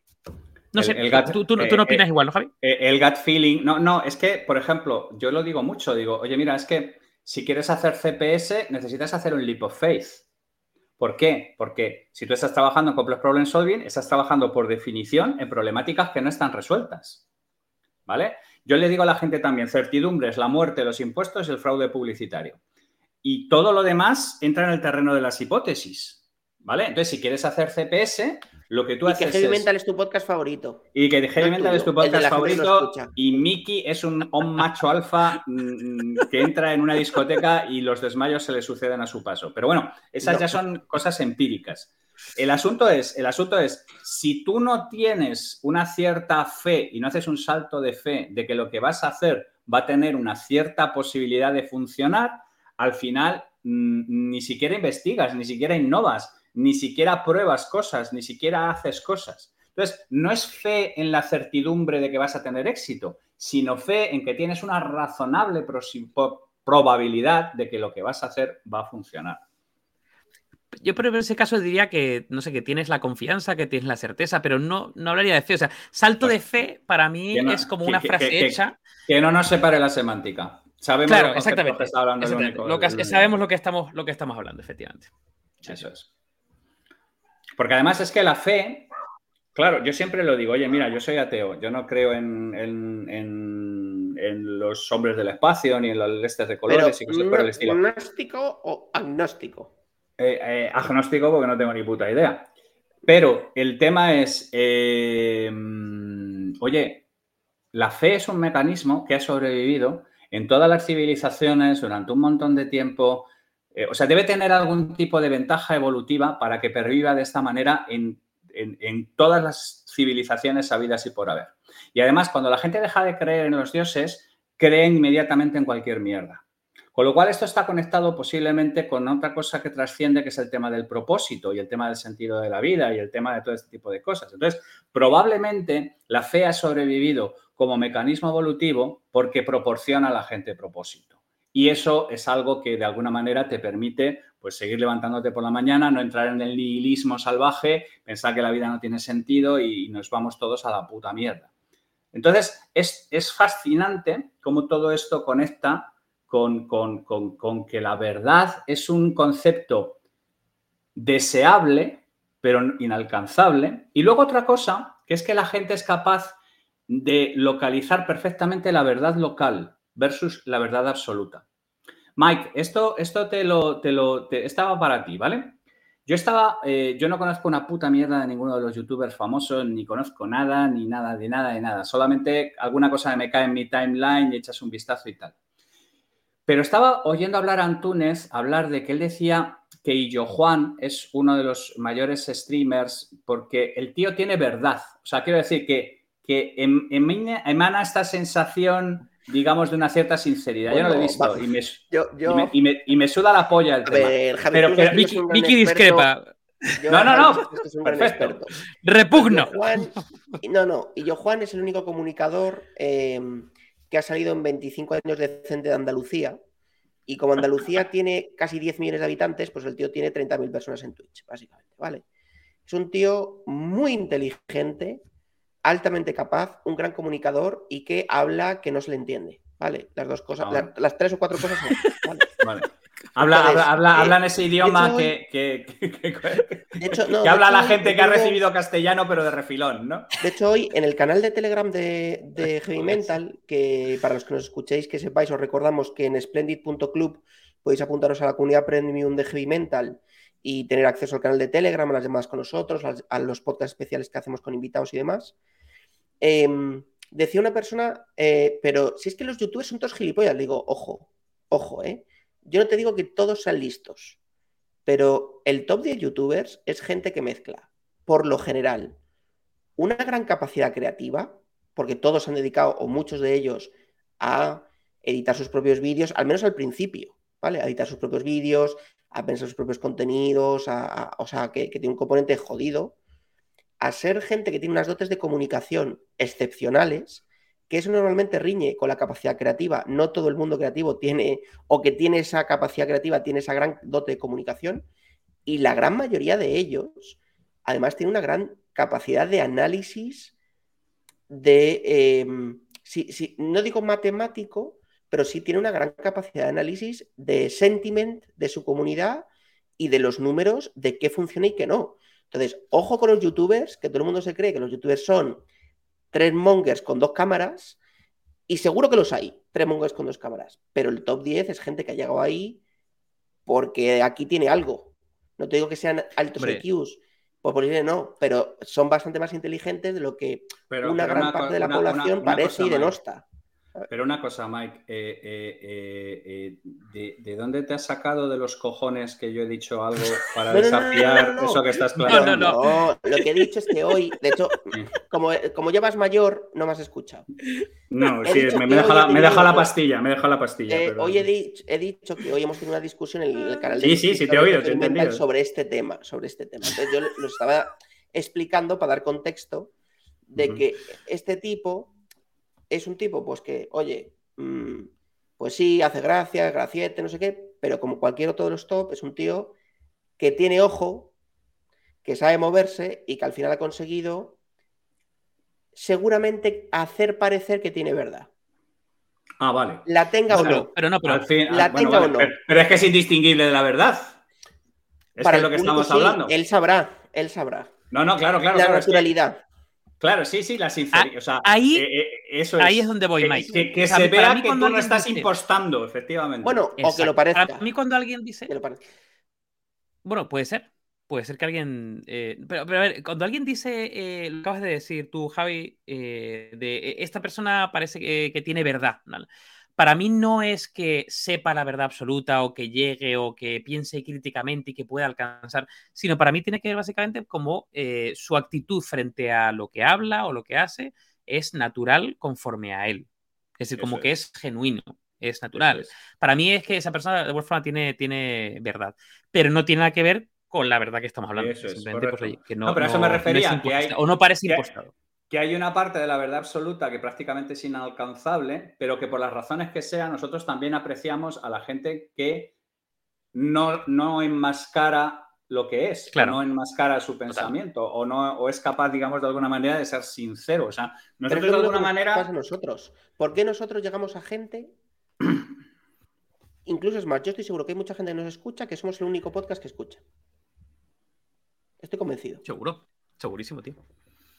No sé, tú, no eh, opinas eh, igual, ¿no, Javi? El gut feeling, no, no, es que, por ejemplo, yo lo digo mucho, digo, oye, mira, es que si quieres hacer CPS, necesitas hacer un leap of faith. ¿Por qué? Porque si tú estás trabajando en Complex Problem Solving, estás trabajando por definición en problemáticas que no están resueltas. ¿Vale? Yo le digo a la gente también, certidumbre es la muerte, los impuestos y el fraude publicitario. Y todo lo demás entra en el terreno de las hipótesis. ¿Vale? Entonces, si quieres hacer CPS, lo que tú haces. Que Heavy Mental es tu podcast favorito. Y que Heavy Mental es tu podcast favorito. Y Mickey es un, macho alfa mm, que entra en una discoteca y los desmayos se le suceden a su paso. Pero bueno, esas ya son cosas empíricas. El asunto es, el asunto es, si tú no tienes una cierta fe y no haces un salto de fe de que lo que vas a hacer va a tener una cierta posibilidad de funcionar, al final mm, ni siquiera investigas, ni siquiera innovas ni siquiera pruebas cosas, ni siquiera haces cosas. Entonces, no es fe en la certidumbre de que vas a tener éxito, sino fe en que tienes una razonable probabilidad de que lo que vas a hacer va a funcionar. Yo pero en ese caso diría que, no sé, que tienes la confianza, que tienes la certeza, pero no, no hablaría de fe. O sea, salto de fe para mí es como una frase hecha. Que no nos separe la semántica. Sabemos claro, exactamente. sabemos lo que, estamos, lo que estamos hablando, efectivamente. Eso es. Porque además es que la fe, claro, yo siempre lo digo, oye, mira, yo soy ateo, yo no creo en, los hombres del espacio ni en los lestes de colores y cosas por el estilo. ¿Agnóstico o agnóstico? Eh, eh, agnóstico porque no tengo ni puta idea. Pero el tema es, eh, oye, la fe es un mecanismo que ha sobrevivido en todas las civilizaciones durante un montón de tiempo eh, o sea, debe tener algún tipo de ventaja evolutiva para que perviva de esta manera en, todas las civilizaciones sabidas y por haber. Y además, cuando la gente deja de creer en los dioses, creen inmediatamente en cualquier mierda. Con lo cual, esto está conectado posiblemente con otra cosa que trasciende, que es el tema del propósito y el tema del sentido de la vida y el tema de todo este tipo de cosas. Entonces, probablemente la fe ha sobrevivido como mecanismo evolutivo porque proporciona a la gente propósito. Y eso es algo que de alguna manera te permite pues, seguir levantándote por la mañana, no entrar en el nihilismo salvaje, pensar que la vida no tiene sentido y nos vamos todos a la puta mierda. Entonces, es, fascinante cómo todo esto conecta con, con, que la verdad es un concepto deseable, pero inalcanzable. Y luego otra cosa, que es que la gente es capaz de localizar perfectamente la verdad local versus la verdad absoluta. Mike, esto, esto te lo, te lo estaba para ti, ¿vale? Yo estaba, eh, yo no conozco una puta mierda de ninguno de los youtubers famosos, ni conozco nada, ni nada, de nada, de nada. Solamente alguna cosa me cae en mi timeline y echas un vistazo y tal. Pero estaba oyendo hablar a Antunes, hablar de que él decía que Illo Juan es uno de los mayores streamers porque el tío tiene verdad. O sea, quiero decir que, que em, emana esta sensación digamos, de una cierta sinceridad. yo no lo he visto y, me, Y, me, suda la polla el tema. pero, pero Vicky, discrepa. no, no, no. Perfecto. Repugno. no, no. Y yo, Juan, es el único comunicador eh, que ha salido en 25 años de Centro de Andalucía. Y como Andalucía tiene casi 10 millones de habitantes, pues el tío tiene 30.000 personas en Twitch, básicamente, ¿vale? Es un tío muy inteligente, altamente capaz, un gran comunicador y que habla que no se le entiende. ¿Vale? Las dos cosas, ah. las tres o cuatro cosas ¿vale? vale. Habla, habla, en ese idioma que, que, habla la gente que ha recibido castellano, pero de refilón, ¿no? De hecho, hoy en el canal de Telegram de, de Heavy Mental, que para los que nos escuchéis, que sepáis, os recordamos que en splendid.club podéis apuntaros a la comunidad premium de Heavy Mental y tener acceso al canal de Telegram, a las demás con nosotros, a, los podcasts especiales que hacemos con invitados y demás. Em, decía una persona, eh, pero si es que los youtubers son todos gilipollas, digo, ojo, ojo, ¿eh? Yo no te digo que todos sean listos, pero el top de youtubers es gente que mezcla, por lo general, una gran capacidad creativa, porque todos han dedicado, o muchos de ellos, a editar sus propios vídeos, al menos al principio, ¿vale? A editar sus propios vídeos, a pensar sus propios contenidos, o sea, que, tiene un componente jodido, a ser gente que tiene unas dotes de comunicación excepcionales, que eso normalmente riñe con la capacidad creativa. No todo el mundo creativo tiene, o que tiene esa capacidad creativa, tiene esa gran dote de comunicación, y la gran mayoría de ellos, además, tiene una gran capacidad de análisis de, em, no digo matemático, pero sí tiene una gran capacidad de análisis de sentiment de su comunidad y de los números de qué funciona y qué no. Entonces, ojo con los youtubers, que todo el mundo se cree que los youtubers son tres mongers con dos cámaras, y seguro que los hay, tres mongers con dos cámaras, pero el top 10 es gente que ha llegado ahí porque aquí tiene algo. No te digo que sean altos IQs, pues por no, pero son bastante más inteligentes de lo que una gran parte de la población parece y denosta. Pero una cosa, Mike, eh, eh, eh, ¿de, dónde te has sacado de los cojones que yo he dicho algo para desafiar eso que estás planteando? No, no, no. Lo que he dicho es que hoy, de hecho, como, como llevas mayor, no me has escuchado. No, sí, me, deja la, me, deja la, pastilla, me deja la pastilla. Hoy he dicho, he dicho, que hoy hemos tenido una discusión en el canal de Sí, sí, sí, te he oído, te he entendido. Sobre este tema, sobre este tema. Entonces yo lo estaba explicando para dar contexto de que este tipo es un tipo, pues que, oye, mm, pues sí, hace gracia, graciete, no sé qué, pero como cualquier otro de los top, es un tío que tiene ojo, que sabe moverse y que al final ha conseguido seguramente hacer parecer que tiene verdad. Ah, vale. La tenga o no. Pero no, pero al fin, la tenga o no. Pero, es que es indistinguible de la verdad. Es Para lo que estamos hablando. Él sabrá, él sabrá. No, no, claro, claro. La naturalidad. Claro, sí, sí, la sinceridad. ahí, eh, eh, eso ahí es donde voy, Mike. Que, se vea que tú no estás impostando, efectivamente. Bueno, o que lo parezca. A mí cuando alguien dice... Bueno, puede ser. Puede ser que alguien... Eh, pero, a ver, cuando alguien dice, lo acabas de decir tú, Javi, de esta persona parece que, que tiene verdad. ¿no? Para mí no es que sepa la verdad absoluta o que llegue o que piense críticamente y que pueda alcanzar, sino para mí tiene que ver básicamente como eh, su actitud frente a lo que habla o lo que hace es natural conforme a él. Es decir, como que es genuino, es natural. Para mí es que esa persona de alguna forma tiene, tiene verdad, pero no tiene nada que ver con la verdad que estamos hablando. Simplemente pues, que no, pero eso me refería, o no parece impostado que hay una parte de la verdad absoluta que prácticamente es inalcanzable, pero que por las razones que sea, nosotros también apreciamos a la gente que no, no enmascara lo que es, claro. no enmascara su pensamiento o no o es capaz, digamos, de alguna manera de ser sincero. O sea, nosotros de alguna manera. nosotros. ¿Por qué nosotros llegamos a gente? Incluso es más, yo estoy seguro que hay mucha gente que nos escucha que somos el único podcast que escucha. Estoy convencido. Seguro, segurísimo, tío.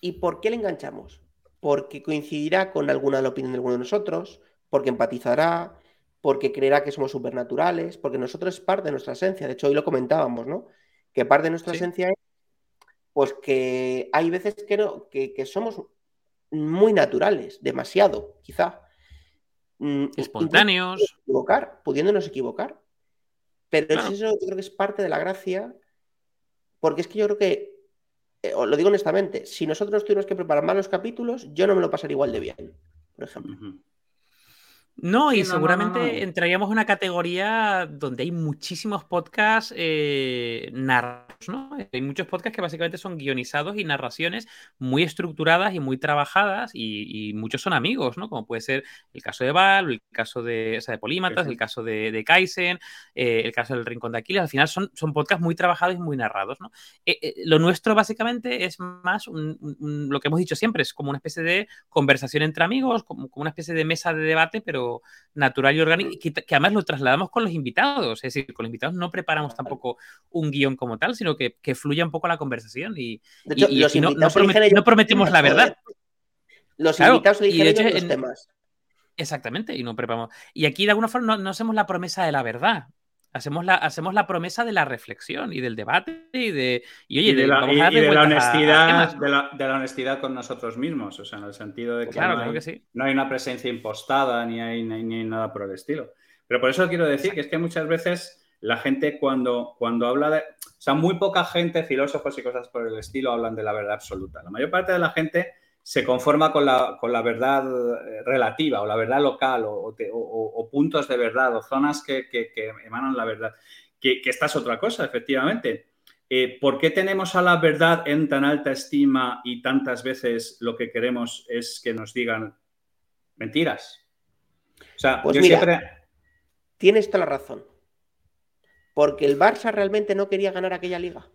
¿Y por qué le enganchamos? Porque coincidirá con alguna de la opinión de alguno de nosotros, porque empatizará, porque creerá que somos supernaturales, porque nosotros es parte de nuestra esencia. De hecho, hoy lo comentábamos, ¿no? Que parte de nuestra esencia es, pues que hay veces que, no, que, somos muy naturales, demasiado, quizá. mm, espontáneos. Equivocar, pudiéndonos equivocar. Pero eso yo creo que es parte de la gracia, porque es que yo creo que, eh, lo digo honestamente, si nosotros tuviéramos que preparar malos capítulos, yo no me lo pasaría igual de bien, por ejemplo. No, y seguramente entraríamos en una categoría donde hay muchísimos podcasts eh, narrados, ¿no? Hay muchos podcasts que básicamente son guionizados y narraciones muy estructuradas y muy trabajadas y, muchos son amigos, ¿no? Como puede ser el caso de Val, el caso de, o de Polímatas, el caso de, de Kaizen, eh, el caso del Rincón de Aquiles. Al final son, son podcasts muy trabajados y muy narrados, ¿no? Eh, lo nuestro básicamente es más lo que hemos dicho siempre, es como una especie de conversación entre amigos, como una especie de mesa de debate, pero natural y orgánico, que, además lo trasladamos con los invitados. Es decir, con los invitados no preparamos tampoco un guion como tal, sino que, fluya un poco la conversación y, no, prometimos la verdad. Los invitados eligen los temas. Exactamente, y no preparamos. Y aquí de alguna forma no, hacemos la promesa de la verdad. Hacemos la, hacemos la promesa de la reflexión y del debate y de, y, de, la, honestidad, de, la, honestidad con nosotros mismos, o sea, en el sentido de que, no, hay, no hay una presencia impostada ni hay, ni nada por el estilo. Pero por eso quiero decir que es que muchas veces la gente cuando, cuando habla de... O sea, muy poca gente, filósofos y cosas por el estilo, hablan de la verdad absoluta. La mayor parte de la gente se conforma con la, con la verdad eh, relativa o la verdad local o, puntos de verdad o zonas que, emanan la verdad. Que, esta es otra cosa, efectivamente. Eh, ¿Por qué tenemos a la verdad en tan alta estima y tantas veces lo que queremos es que nos digan mentiras? O sea, pues yo siempre... Tienes toda la razón. Porque el Barça realmente no quería ganar aquella liga.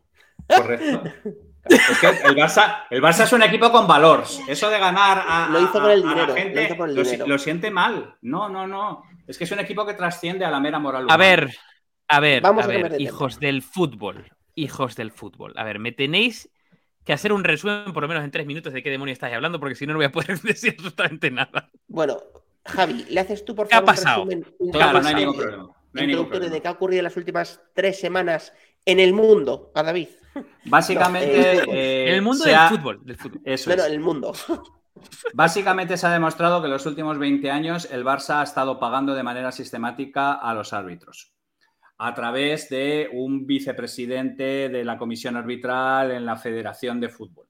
Correcto. Es que el Barça, el Barça es un equipo con valor. Eso de ganar a, lo hizo el dinero, la gente lo, siente mal. No, no, no. Es que es un equipo que trasciende a la mera moral. A ver, a ver, Vamos a, ver, hijos del fútbol. Hijos del fútbol. A ver, me tenéis que hacer un resumen por lo menos en tres minutos de qué demonios estáis hablando, porque si no, no voy a poder decir absolutamente nada. Bueno, Javi, ¿le haces tú por favor ¿Qué ha pasado? un resumen? Claro, no hay ningún problema. No hay ningún problema. de qué ha ocurrido en las últimas tres semanas en el mundo, a David. Básicamente. en el mundo del, fútbol, Eso en el mundo. Básicamente se ha demostrado que en los últimos 20 años el Barça ha estado pagando de manera sistemática a los árbitros a través de un vicepresidente de la comisión arbitral en la Federación de Fútbol.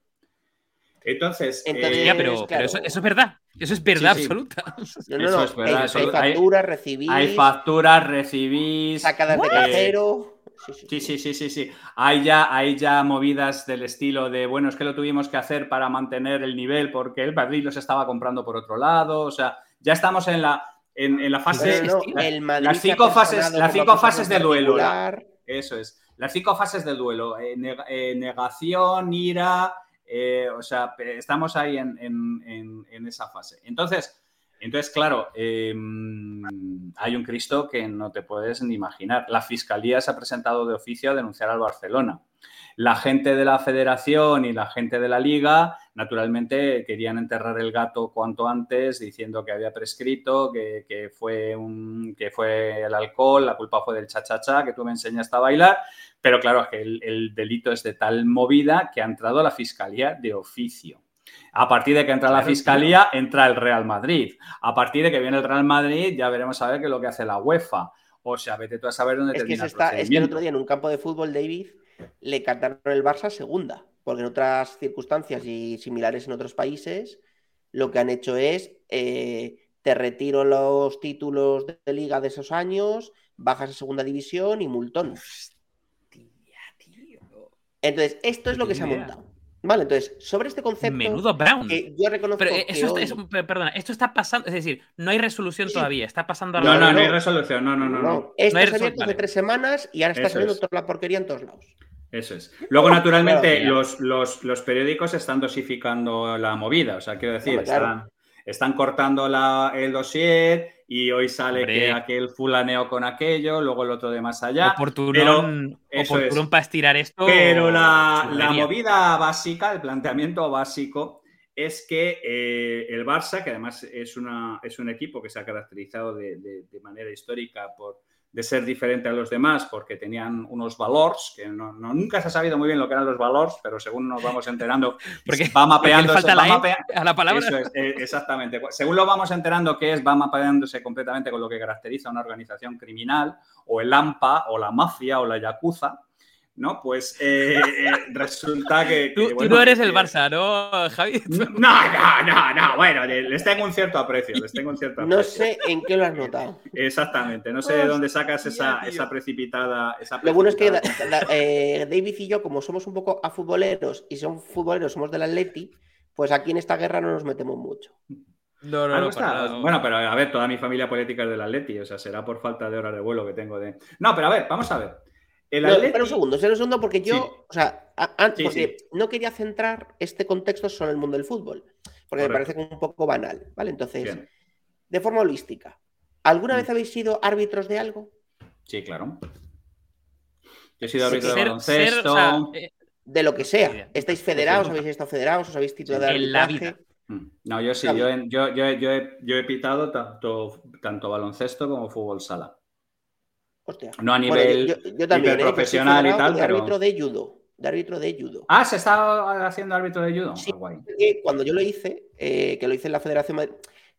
Entonces, eh, pero, eso, es verdad. Eso es verdad absoluta. No, no, no. Hay, facturas, recibís. Hay facturas, recibís. Sacadas de cajero. Sí, sí, sí, sí, sí. Hay ya, hay ya movidas del estilo de, bueno, es que lo tuvimos que hacer para mantener el nivel porque el Madrid los estaba comprando por otro lado. O sea, ya estamos en la, en, la fase. las cinco fases, las cinco fases de duelo. eso es. Las cinco fases de duelo. Eh, eh, negación, ira. Eh, o sea, estamos ahí en, en esa fase. Entonces, entonces, claro, em, hay un Cristo que no te puedes ni imaginar. La Fiscalía se ha presentado de oficio a denunciar al Barcelona. La gente de la federación y la gente de la liga, naturalmente, querían enterrar el gato cuanto antes, diciendo que había prescrito, que, fue, un, que fue el alcohol, la culpa fue del cha-cha-cha, que tú me enseñaste a bailar. Pero claro, es que el delito es de tal movida que ha entrado a la Fiscalía de oficio. A partir de que entra la Fiscalía, entra el Real Madrid. A partir de que viene el Real Madrid, ya veremos a ver qué es lo que hace la UEFA. O sea, vete tú a saber dónde es termina que está, Es que el otro día en un campo de fútbol, David, le cantaron el Barça segunda, porque en otras circunstancias y similares en otros países, lo que han hecho es eh, te retiro los títulos de liga de esos años, bajas a segunda división y multón. Entonces, esto es lo que se ha montado. Vale, entonces, sobre este concepto. Menudo Brown. yo reconozco. Pero eso, perdona, esto está pasando, es decir, no hay resolución todavía, está pasando No, no, no, hay resolución, no, no, no. no. Esto no salió hace tres semanas y ahora está saliendo toda la porquería en todos lados. Eso es. Luego, naturalmente, los, los, periódicos están dosificando la movida. O sea, quiero decir, están, están, cortando la, el dossier y hoy sale que aquel fulaneo con aquello, luego el otro de más allá. Oportunón, para estirar esto. Pero la, movida básica, el planteamiento básico es que eh, el Barça, que además es, una, es un equipo que se ha caracterizado de, de manera histórica por de ser diferente a los demás porque tenían unos valores, que no, nunca se ha sabido muy bien lo que eran los valores, pero según nos vamos enterando, porque va mapeando a la palabra. Eh, exactamente. Según lo vamos enterando que es, va mapeándose completamente con lo que caracteriza una organización criminal, o el AMPA, o la mafia, o la Yakuza. ¿No? Pues eh, eh, resulta que... tú, no eres el Barça, ¿no, Javi? No, no, no, no, bueno, les tengo un cierto aprecio, les tengo un cierto aprecio. No sé en qué lo has notado. Exactamente, no sé de dónde sacas esa, esa precipitada... Esa lo bueno es que eh, David y yo, como somos un poco a futboleros y son futboleros, somos del Atleti, pues aquí en esta guerra no nos metemos mucho. No, no, ah, no, Bueno, pero a ver, toda mi familia política es del Atleti, o sea, será por falta de horas de vuelo que tengo de... No, pero a ver, vamos a ver. Espera un segundo, espera un segundo, porque yo, o sea, antes, no quería centrar este contexto solo en el mundo del fútbol, porque me parece un poco banal, ¿vale? Entonces, de forma holística, ¿alguna mm. vez habéis sido árbitros de algo? Sí, claro. Yo he sido árbitro de baloncesto. Eh, de lo que sea. ¿Estáis federados? ¿Habéis estado federados? ¿Os habéis titulado de arbitraje? Mm. No, yo sí, yo, he, pitado tanto, tanto baloncesto como fútbol sala. No a nivel yo, también, ¿eh? profesional y tal, de árbitro de judo. De árbitro de judo. Ah, ¿se está haciendo árbitro de judo? Sí, ah, cuando yo lo hice, eh, que lo hice en la Federación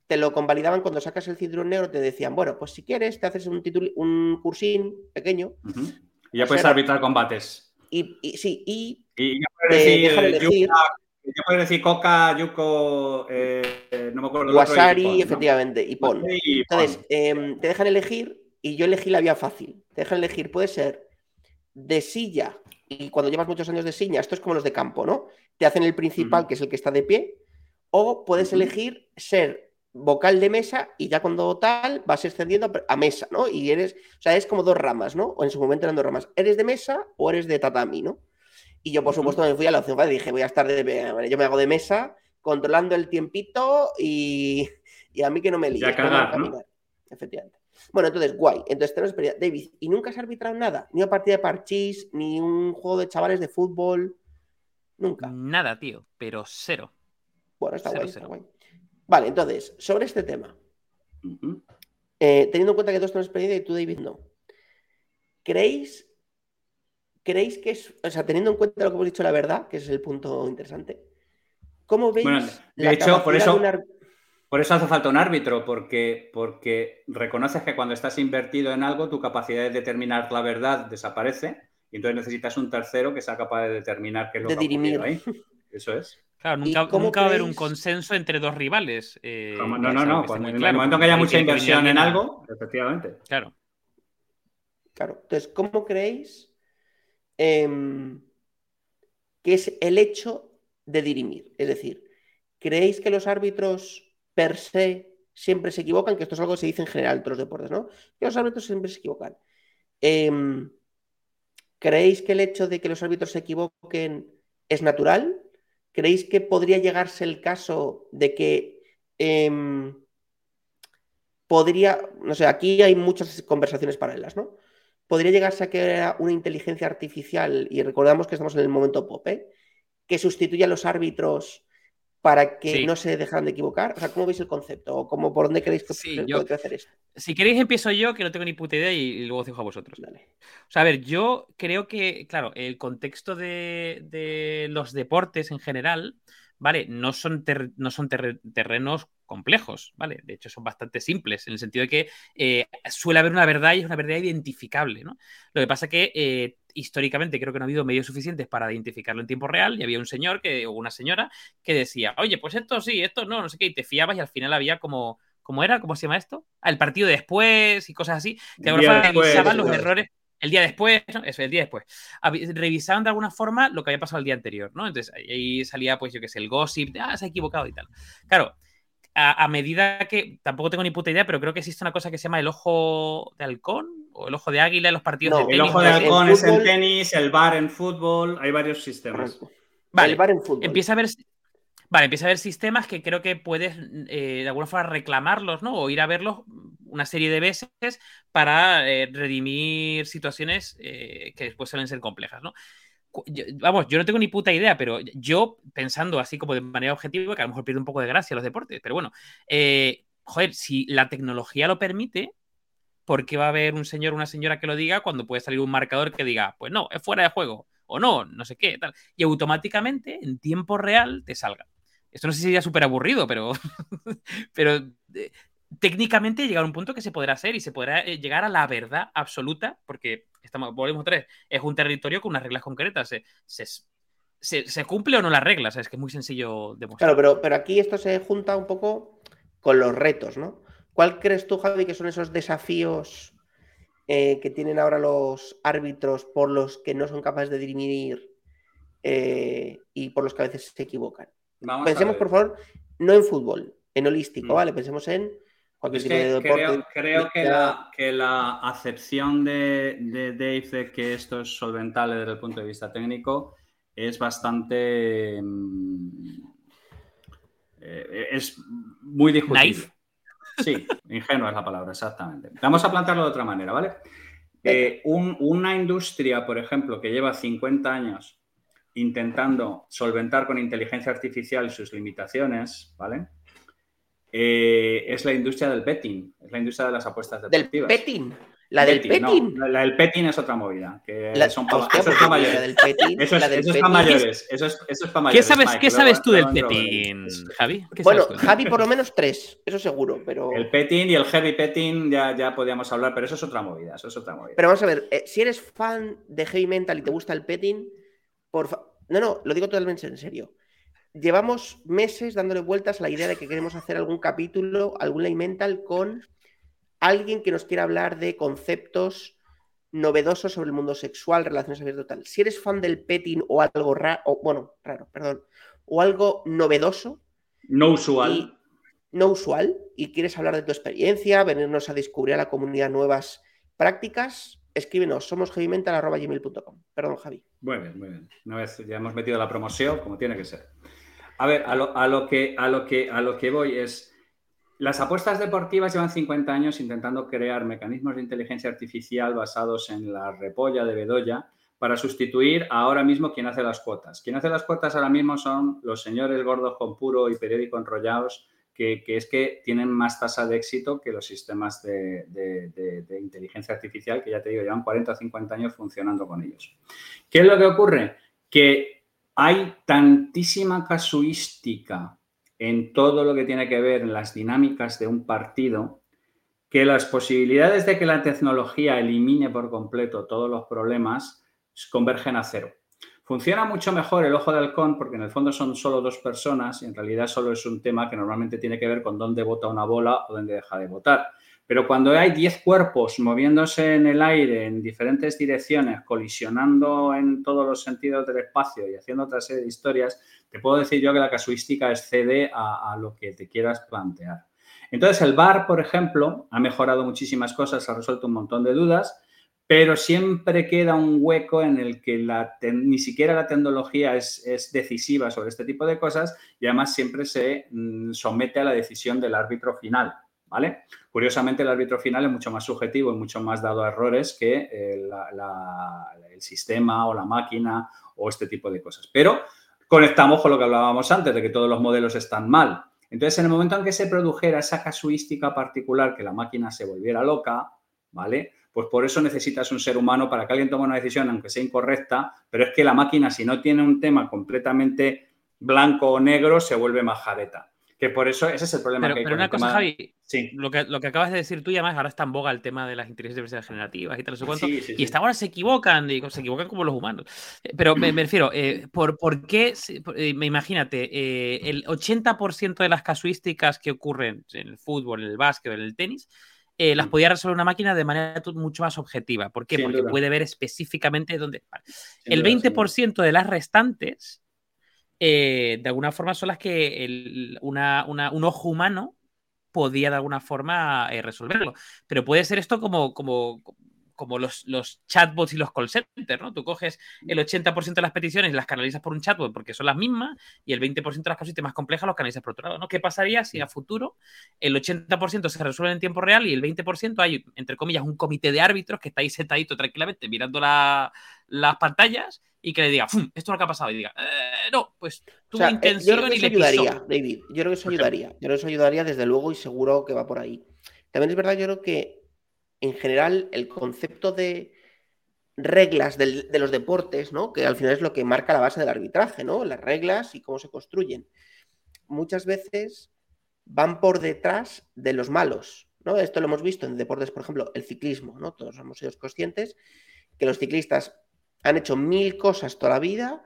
te lo convalidaban cuando sacas el cinturón negro, te decían, bueno, pues si quieres, te haces un, un cursín pequeño. Y ya puedes arbitrar combates. Y, sí, y, y ya puedes decir, ya puedes decir Coca, Yuko, eh, no me acuerdo. Wasari, efectivamente, y Pon. Entonces, em, te dejan elegir y yo elegí la vía fácil. Te dejan elegir, puede ser de silla, y cuando llevas muchos años de silla, esto es como los de campo, ¿no? Te hacen el principal, que es el que está de pie, o puedes elegir ser vocal de mesa y ya cuando tal vas extendiendo a mesa, ¿no? Y eres, o sea, es como dos ramas, ¿no? O en su momento eran dos ramas. ¿Eres de mesa o eres de tatami, ¿no? Y yo, por supuesto, me fui a la opción y dije, voy a estar de, yo me hago de mesa, controlando el tiempito y, a mí que no me líe. Ya cagar, ¿no? Efectivamente. Bueno, entonces, guay. Entonces tenemos experiencia. David, ¿y nunca has arbitrado nada? Ni una partida de parchís, ni un juego de chavales de fútbol. Nunca. Nada, tío, pero cero. Bueno, está, guay, Vale, entonces, sobre este tema. Eh, teniendo en cuenta que todos tenemos experiencia y tú, David, no. ¿Creéis, ¿Creéis que es, o sea, teniendo en cuenta lo que hemos dicho, la verdad, que es el punto interesante, ¿cómo veis? Bueno, de hecho, por eso, por eso hace falta un árbitro, porque, porque reconoces que cuando estás invertido en algo, tu capacidad de determinar la verdad desaparece y entonces necesitas un tercero que sea capaz de determinar qué es lo que dirimir. ahí. Eso es. Claro, nunca, nunca va a haber un consenso entre dos rivales. Eh, no, no, no. en el momento que haya mucha inversión en algo, efectivamente. Claro. Claro. Entonces, ¿cómo creéis em, que es el hecho de dirimir? Es decir, ¿creéis que los árbitros per se siempre se equivocan, que esto es algo que se dice en general en todos los deportes, ¿no? Que los árbitros siempre se equivocan. Em, ¿Creéis que el hecho de que los árbitros se equivoquen es natural? ¿Creéis que podría llegarse el caso de que em, podría, no sé, aquí hay muchas conversaciones paralelas, ¿no? Podría llegarse a que una inteligencia artificial, y recordamos que estamos en el momento pop, que sustituya a los árbitros para que no se dejaran de equivocar? O sea, ¿cómo veis el concepto? ¿O cómo, por dónde queréis que sí, puede crecer esto? Si queréis empiezo yo, que no tengo ni puta idea, y, luego dejo a vosotros. O sea, a ver, yo creo que, claro, el contexto de, los deportes en general, ¿vale? No son, no son terrenos complejos, ¿vale? De hecho, son bastante simples, en el sentido de que eh, suele haber una verdad y es una verdad identificable, ¿no? Lo que pasa que eh, históricamente creo que no ha habido medios suficientes para identificarlo en tiempo real y había un señor que, o una señora que decía, oye, pues esto sí, esto no, no sé qué, y te fiabas y al final había como, ¿cómo era? ¿Cómo se llama esto? Ah, el partido después y cosas así, que revisaban los errores. El día después, ¿no? Eso, el día después. Revisaban de alguna forma lo que había pasado el día anterior, ¿no? Entonces ahí salía, pues yo qué sé, el gossip, de, ah, se ha equivocado y tal. Claro, a, medida que, tampoco tengo ni puta idea, pero creo que existe una cosa que se llama el ojo de halcón o el ojo de águila en los partidos de tenis. El ojo de halcón es el tenis, el bar en fútbol, hay varios sistemas. Vale, el bar en fútbol. Empieza a ver Vale, empieza a haber sistemas que creo que puedes eh, de alguna forma reclamarlos, ¿no? O ir a verlos una serie de veces para eh, redimir situaciones eh, que después suelen ser complejas, ¿no? vamos, yo no tengo ni puta idea, pero yo pensando así como de manera objetiva, que a lo mejor pierde un poco de gracia los deportes, pero bueno, eh, joder, si la tecnología lo permite, ¿por qué va a haber un señor o una señora que lo diga cuando puede salir un marcador que diga, pues no, es fuera de juego, o no, no sé qué, tal? Y automáticamente, en tiempo real, te salga. Esto no sé si sería súper aburrido, pero, pero eh, técnicamente llegar a un punto que se podrá hacer y se podrá eh, llegar a la verdad absoluta, porque estamos, volvemos vez, es un territorio con unas reglas concretas. Se, se, cumple o no las reglas, es que es muy sencillo demostrar. Claro, pero, pero aquí esto se junta un poco con los retos, ¿no? ¿Cuál crees tú, Javi, que son esos desafíos eh, que tienen ahora los árbitros por los que no son capaces de dirimir eh, y por los que a veces se equivocan? Pensemos, por favor, no en fútbol, en holístico, mm. ¿vale? Pensemos en creo, que, la, acepción de, Dave de que esto es solventable desde el punto de vista técnico es bastante. Mm, eh, es muy discutible. Sí, ingenuo es la palabra, exactamente. Vamos a plantearlo de otra manera, ¿vale? Eh, una industria, por ejemplo, que lleva 50 años intentando solventar con inteligencia artificial sus limitaciones, ¿vale? Eh, es la industria del betting, es la industria de las apuestas deportivas. ¿Del betting? ¿La del betting? la del betting es otra movida. Que son eso es para mayores. eso es, para mayores. Eso es, para mayores. ¿Qué sabes, ¿qué sabes tú del petting, Javi? Bueno, Javi por lo menos tres, eso seguro, pero... El petting y el heavy petting ya, ya podíamos hablar, pero eso es otra movida, eso es otra movida. Pero vamos a ver, eh, si eres fan de heavy mental y te gusta el petting, por No, no, lo digo totalmente en serio llevamos meses dándole vueltas a la idea de que queremos hacer algún capítulo, algún lay mental con alguien que nos quiera hablar de conceptos novedosos sobre el mundo sexual, relaciones abiertas tal. Si eres fan del petting o algo raro, bueno, raro, perdón, o algo novedoso. No usual. no usual, y quieres hablar de tu experiencia, venirnos a descubrir a la comunidad nuevas prácticas, escríbenos, somos heavymental.gmail.com. Perdón, Javi. Muy bien, muy bien. Una vez ya hemos metido la promoción, como tiene que ser. A ver, a lo, que, a, lo que, a lo que voy es, las apuestas deportivas llevan 50 años intentando crear mecanismos de inteligencia artificial basados en la repolla de Bedoya para sustituir ahora mismo quien hace las cuotas. Quien hace las cuotas ahora mismo son los señores gordos con puro y periódico enrollados, que, es que tienen más tasa de éxito que los sistemas de, de, inteligencia artificial, que ya te digo, llevan 40 o 50 años funcionando con ellos. ¿Qué es lo que ocurre? Que hay tantísima casuística en todo lo que tiene que ver en las dinámicas de un partido que las posibilidades de que la tecnología elimine por completo todos los problemas convergen a cero. Funciona mucho mejor el ojo de halcón porque en el fondo son solo dos personas y en realidad solo es un tema que normalmente tiene que ver con dónde vota una bola o dónde deja de votar. Pero cuando hay 10 cuerpos moviéndose en el aire en diferentes direcciones, colisionando en todos los sentidos del espacio y haciendo otra serie de historias, te puedo decir yo que la casuística excede a, a lo que te quieras plantear. Entonces, el VAR, por ejemplo, ha mejorado muchísimas cosas, ha resuelto un montón de dudas, pero siempre queda un hueco en el que ni siquiera la tecnología es, es, decisiva sobre este tipo de cosas y además siempre se mm, somete a la decisión del árbitro final. ¿Vale? Curiosamente, el árbitro final es mucho más subjetivo y mucho más dado a errores que eh, el sistema o la máquina o este tipo de cosas. Pero conectamos con lo que hablábamos antes, de que todos los modelos están mal. Entonces, en el momento en que se produjera esa casuística particular, que la máquina se volviera loca, ¿vale? Pues por eso necesitas un ser humano para que alguien tome una decisión, aunque sea incorrecta, pero es que la máquina, si no tiene un tema completamente blanco o negro, se vuelve majadeta. Que por eso ese es el problema pero, que Pero una cosa, Javi, sí. lo, que, lo que acabas de decir tú, y además ahora está en boga el tema de las inteligencias generativas y tal, no sé cuánto. y hasta ahora se equivocan, se equivocan como los humanos. Eh, pero me, refiero, eh, ¿por, ¿por, qué? Eh, me imagínate, el 80% de las casuísticas que ocurren en el fútbol, en el básquet, en el tenis, las mm. podía resolver una máquina de manera mucho más objetiva. ¿Por qué? Porque puede ver específicamente dónde. El 20% de las restantes eh, de alguna forma son las que un ojo humano podía de alguna forma eh, resolverlo. Pero puede ser esto como, como, como los, los chatbots y los call centers, ¿no? Tú coges el 80% de las peticiones y las canalizas por un chatbot porque son las mismas y el 20% de las casuísticas más complejas los canalizas por otro lado, ¿no? ¿Qué pasaría si a futuro el 80% se resuelve en tiempo real y el 20% hay, entre comillas, un comité de árbitros que está ahí sentadito tranquilamente mirando las pantallas y que le diga, ¡Fum! esto es lo que ha pasado, y diga, eh, no, pues tuvo intención yo creo que eso ayudaría, David, yo creo que eso ayudaría, yo creo que eso ayudaría desde luego y seguro que va por ahí. También es verdad, yo creo que en general el concepto de reglas de los deportes, ¿no? Que al final es lo que marca la base del arbitraje, ¿no? Las reglas y cómo se construyen. Muchas veces van por detrás de los malos, ¿no? Esto lo hemos visto en deportes, por ejemplo, el ciclismo, ¿no? Todos hemos sido conscientes que los ciclistas han hecho mil cosas toda la vida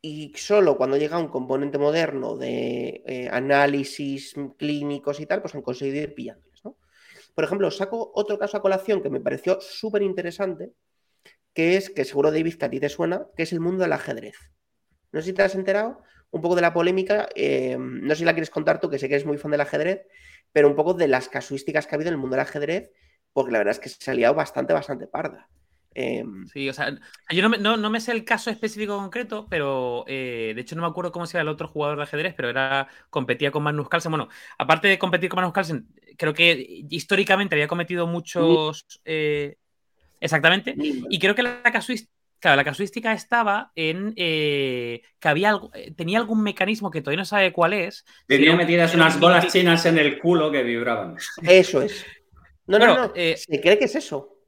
y solo cuando llega un componente moderno de eh, análisis clínicos y tal, pues han conseguido ir pillándoles. Por ejemplo, saco otro caso a colación que me pareció súper interesante, que es, que seguro David que a ti te suena, que es el mundo del ajedrez. No sé si te has enterado un poco de la polémica, eh, no sé si la quieres contar tú, que sé que eres muy fan del ajedrez, pero un poco de las casuísticas que ha habido en el mundo del ajedrez, porque la verdad es que se ha liado bastante, bastante parda. Em, sí, o sea, yo no me, sé el caso específico concreto, pero eh, de hecho no me acuerdo cómo se llama el otro jugador de ajedrez, pero era competía con Magnus Carlsen. Bueno, aparte de competir con Magnus Carlsen, creo que históricamente había cometido muchos. Eh, exactamente. Y creo que la casuística. la casuística estaba en eh, que había tenía algún mecanismo que todavía no sabe cuál es. Tenía metidas unas bolas chinas en el culo que vibraban. Eso es. No, no, no. ¿Se cree que es eso?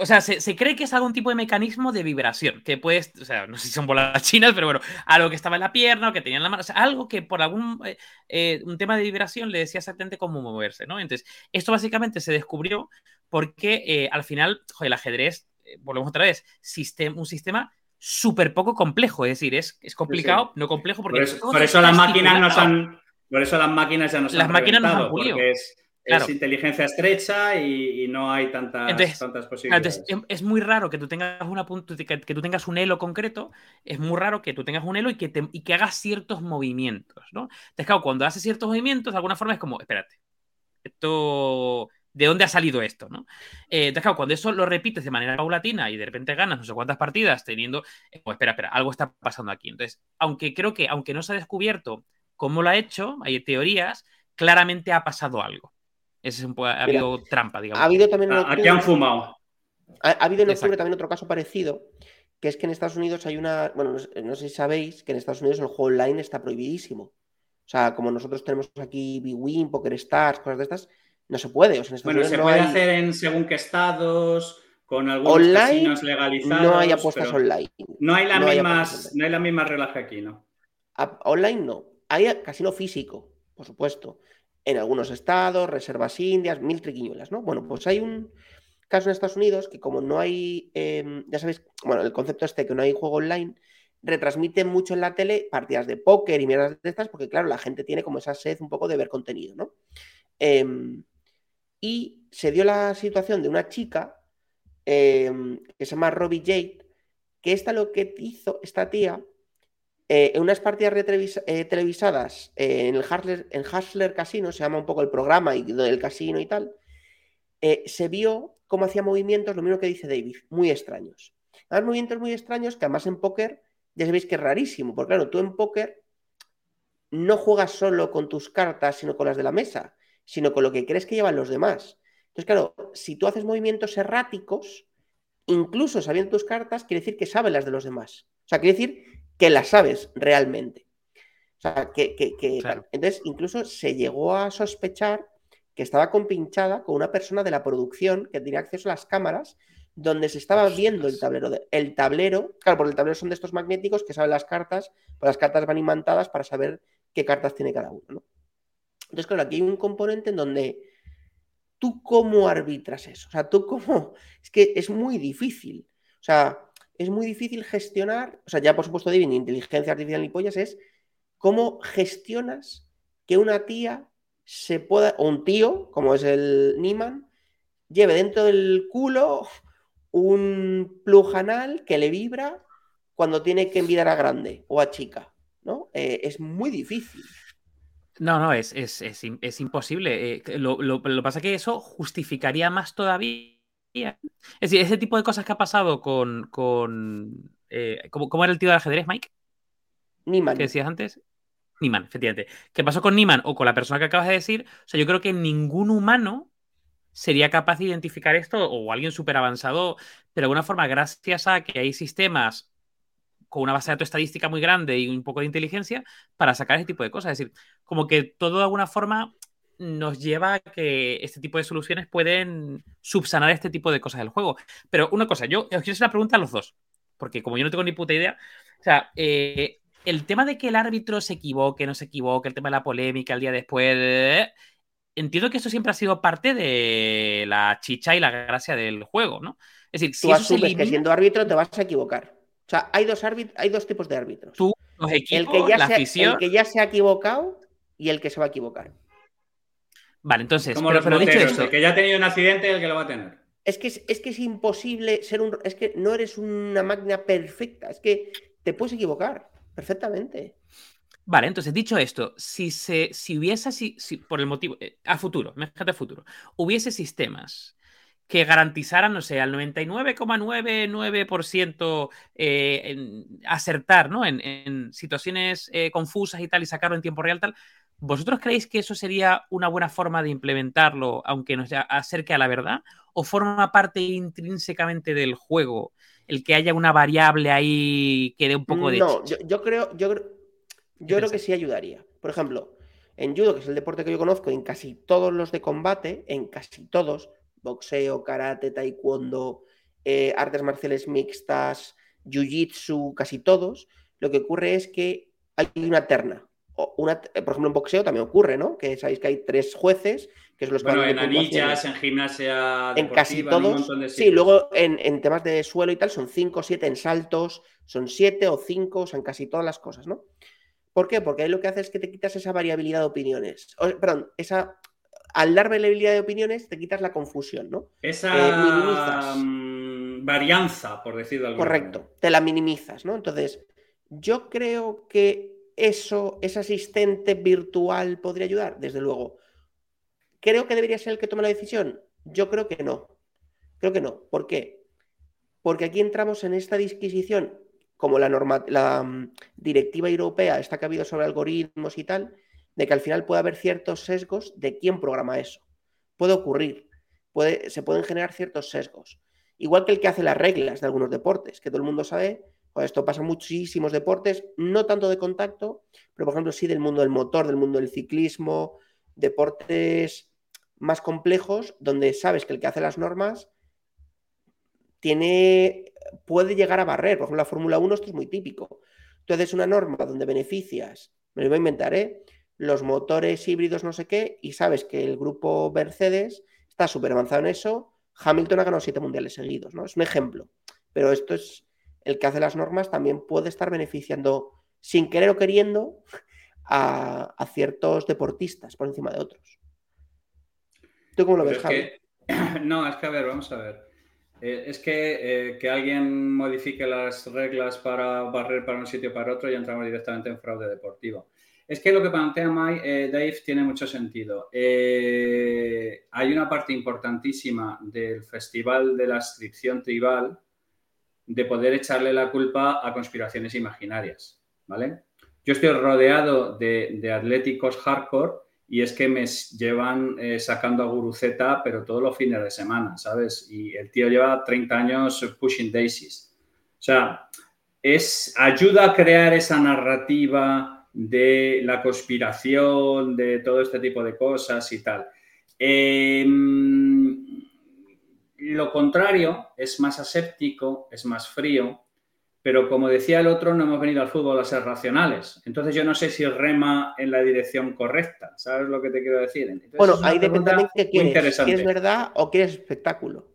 O sea, se, cree que es algún tipo de mecanismo de vibración, que puedes, o sea, no sé si son bolas chinas, pero bueno, algo que estaba en la pierna o que tenía en la mano, o sea, algo que por algún eh, eh, un tema de vibración le decía exactamente cómo moverse, ¿no? Entonces, esto básicamente se descubrió porque eh, al final, joder, el ajedrez, volvemos otra vez, un sistema súper poco complejo, es decir, es, es complicado, no complejo, porque... Por eso, las máquinas no son... Por eso las máquinas ya no Las máquinas no han pulido. Es inteligencia estrecha y, no hay tantas, tantas posibilidades. es muy raro que tú tengas una que, que, tú tengas un elo concreto, es muy raro que tú tengas un elo y que, te, y que hagas ciertos movimientos, ¿no? Entonces, claro, cuando haces ciertos movimientos, de alguna forma es como, espérate, esto, ¿de dónde ha salido esto, no? Eh, entonces, claro, cuando eso lo repites de manera paulatina y de repente ganas no sé cuántas partidas teniendo, pues espera, espera, algo está pasando aquí. Entonces, aunque creo que, aunque no se ha descubierto cómo lo ha hecho, hay teorías, claramente ha pasado algo. Ese es un, ha habido trampa, digamos. Ha habido también ah, Aquí han fumado. Ha, habido en octubre también otro caso parecido, que es que en Estados Unidos hay una. Bueno, no, sé si sabéis que en Estados Unidos el juego online está prohibidísimo. O sea, como nosotros tenemos aquí Bwin, Poker Stars, cosas de estas, no se puede. O sea, bueno, se puede hacer en según qué estados, con algunos online, casinos legalizados. No hay apuestas online. No hay, las mismas, no hay las mismas reglas que aquí, ¿no? online no. Hay casino físico, por supuesto en algunos estados, reservas indias, mil triquiñuelas, ¿no? Bueno, pues hay un caso en Estados Unidos que como no hay, em, ya sabéis, bueno, el concepto este que no hay juego online, retransmite mucho en la tele partidas de póker y mierdas de estas, porque claro, la gente tiene como esa sed un poco de ver contenido, ¿no? Em, y se dio la situación de una chica em, que se llama Robbie Jade, que esta lo que hizo, esta tía, eh, en unas partidas eh, televisadas eh, en el Hustler, en Hustler Casino, se llama un poco el programa y del casino y tal, se vio cómo hacía movimientos, lo mismo que dice David, muy extraños. Hay movimientos muy extraños que además en póker ya sabéis que es rarísimo, porque claro, tú en póker no juegas solo con tus cartas, sino con las de la mesa, sino con lo que crees que llevan los demás. Entonces, claro, si tú haces movimientos erráticos, incluso sabiendo tus cartas, quiere decir que sabes las de los demás. O sea, quiere decir que la sabes realmente. O sea, que, entonces incluso se llegó a sospechar que estaba compinchada con una persona de la producción que tenía acceso a las cámaras donde se estaba viendo el tablero. el tablero, claro, porque el tablero son de estos magnéticos que saben las cartas, pues las cartas van imantadas para saber qué cartas tiene cada uno. Entonces, claro, aquí hay un componente en donde tú cómo arbitras eso. O sea, tú cómo... Es que es muy difícil. O sea, es muy difícil gestionar, o sea, ya por supuesto Divin, inteligencia artificial y pollas, es cómo gestionas que una tía se pueda, o un tío, como es el Niman, lleve dentro del culo un plug anal que le vibra cuando tiene que enviar a grande o a chica, ¿no? Eh, es muy difícil. No, no, es, imposible. Eh, lo, que pasa es que eso justificaría más todavía Es decir, ese tipo de cosas que ha pasado con. con eh, ¿cómo, era el tío del ajedrez, Mike? Niman. ¿Qué decías antes? Niman, efectivamente. ¿Qué pasó con Niman o con la persona que acabas de decir? O sea, yo creo que ningún humano sería capaz de identificar esto o alguien súper avanzado, pero de alguna forma, gracias a que hay sistemas con una base de datos estadística muy grande y un poco de inteligencia para sacar ese tipo de cosas. Es decir, como que todo de alguna forma nos lleva a que este tipo de soluciones pueden subsanar este tipo de cosas del juego. Pero una cosa, yo os quiero hacer la pregunta a los dos, porque como yo no tengo ni puta idea, o sea, eh, el tema de que el árbitro se equivoque, no se equivoque, el tema de la polémica el día después, entiendo que eso siempre ha sido parte de la chicha y la gracia del juego, ¿no? Es decir, si Tú asumes que siendo árbitro te vas a equivocar. O sea, hay dos, hay dos tipos de árbitros. Tú, los equipos, el que ya la afición... El que ya se ha equivocado y el que se va a equivocar. Vale, entonces, Como pero, dicho esto, el que ya ha tenido un accidente y el que lo va a tener. Es que es, que es imposible ser un. Es que no eres una máquina perfecta. Es que te puedes equivocar perfectamente. Vale, entonces, dicho esto, si, se, si hubiese, si, por el motivo, eh, a futuro, fíjate a futuro, hubiese sistemas que garantizaran, no sé, al 99,99% eh, acertar, ¿no? En, situaciones eh, confusas y tal, y sacarlo en tiempo real, tal, ¿Vosotros creéis que eso sería una buena forma de implementarlo, aunque nos acerque a la verdad? ¿O forma parte intrínsecamente del juego el que haya una variable ahí que dé un poco de... No, yo, creo, yo, yo creo que sí ayudaría. Por ejemplo, en judo, que es el deporte que yo conozco, en casi todos los de combate, en casi todos, boxeo, karate, taekwondo, eh, artes marciales mixtas, jiu-jitsu, casi todos, lo que ocurre es que hay una terna una, por ejemplo, en boxeo también ocurre, ¿no? Que sabéis que hay tres jueces, que son los bueno, en anillas, en gimnasia, en casi todos. sí, luego en, temas de suelo y tal son cinco, siete, en saltos son siete o cinco, o sea, en casi todas las cosas, ¿no? ¿Por qué? Porque ahí lo que hace es que te quitas esa variabilidad de opiniones. perdón, esa. Al dar variabilidad de opiniones, te quitas la confusión, ¿no? Esa eh, varianza, por decirlo algo. Correcto, te la minimizas, ¿no? Entonces, yo creo que eso, ese asistente virtual podría ayudar? Desde luego. ¿Creo que debería ser el que tome la decisión? Yo creo que no. Creo que no. ¿Por qué? Porque aquí entramos en esta disquisición, como la, norma, la mm, directiva europea está que ha habido sobre algoritmos y tal, de que al final puede haber ciertos sesgos de quién programa eso. Puede ocurrir. Puede, se pueden generar ciertos sesgos. Igual que el que hace las reglas de algunos deportes, que todo el mundo sabe esto pasa en muchísimos deportes, no tanto de contacto, pero por ejemplo sí del mundo del motor, del mundo del ciclismo, deportes más complejos, donde sabes que el que hace las normas tiene, puede llegar a barrer. Por ejemplo, la Fórmula 1 esto es muy típico. Tú haces una norma donde beneficias, me lo voy a inventar, ¿eh? los motores híbridos no sé qué, y sabes que el grupo Mercedes está súper avanzado en eso. Hamilton ha ganado siete mundiales seguidos, ¿no? Es un ejemplo. Pero esto es el que hace las normas también puede estar beneficiando, sin querer o queriendo, a, ciertos deportistas por encima de otros. ¿Tú cómo lo ves, Javi? No, es que a ver, vamos a ver. Eh, es que eh, que alguien modifique las reglas para barrer para un sitio o para otro y entramos directamente en fraude deportivo. Es que lo que plantea Mike, eh, Dave tiene mucho sentido. hay una parte importantísima del Festival de la Inscripción Tribal de poder echarle la culpa a conspiraciones imaginarias, ¿vale? Yo estoy rodeado de, atléticos hardcore y es que me llevan eh, sacando a Guruceta, pero todos los fines de semana, ¿sabes? Y el tío lleva 30 años pushing daisies. O sea, es, ayuda a crear esa narrativa de la conspiración, de todo este tipo de cosas y tal. Eh, lo contrario es más aséptico, es más frío, pero como decía el otro, no hemos venido al fútbol a ser racionales. Entonces yo no sé si rema en la dirección correcta, ¿sabes lo que te quiero decir? bueno, ahí depende también qué quieres, ¿quieres verdad o quieres espectáculo?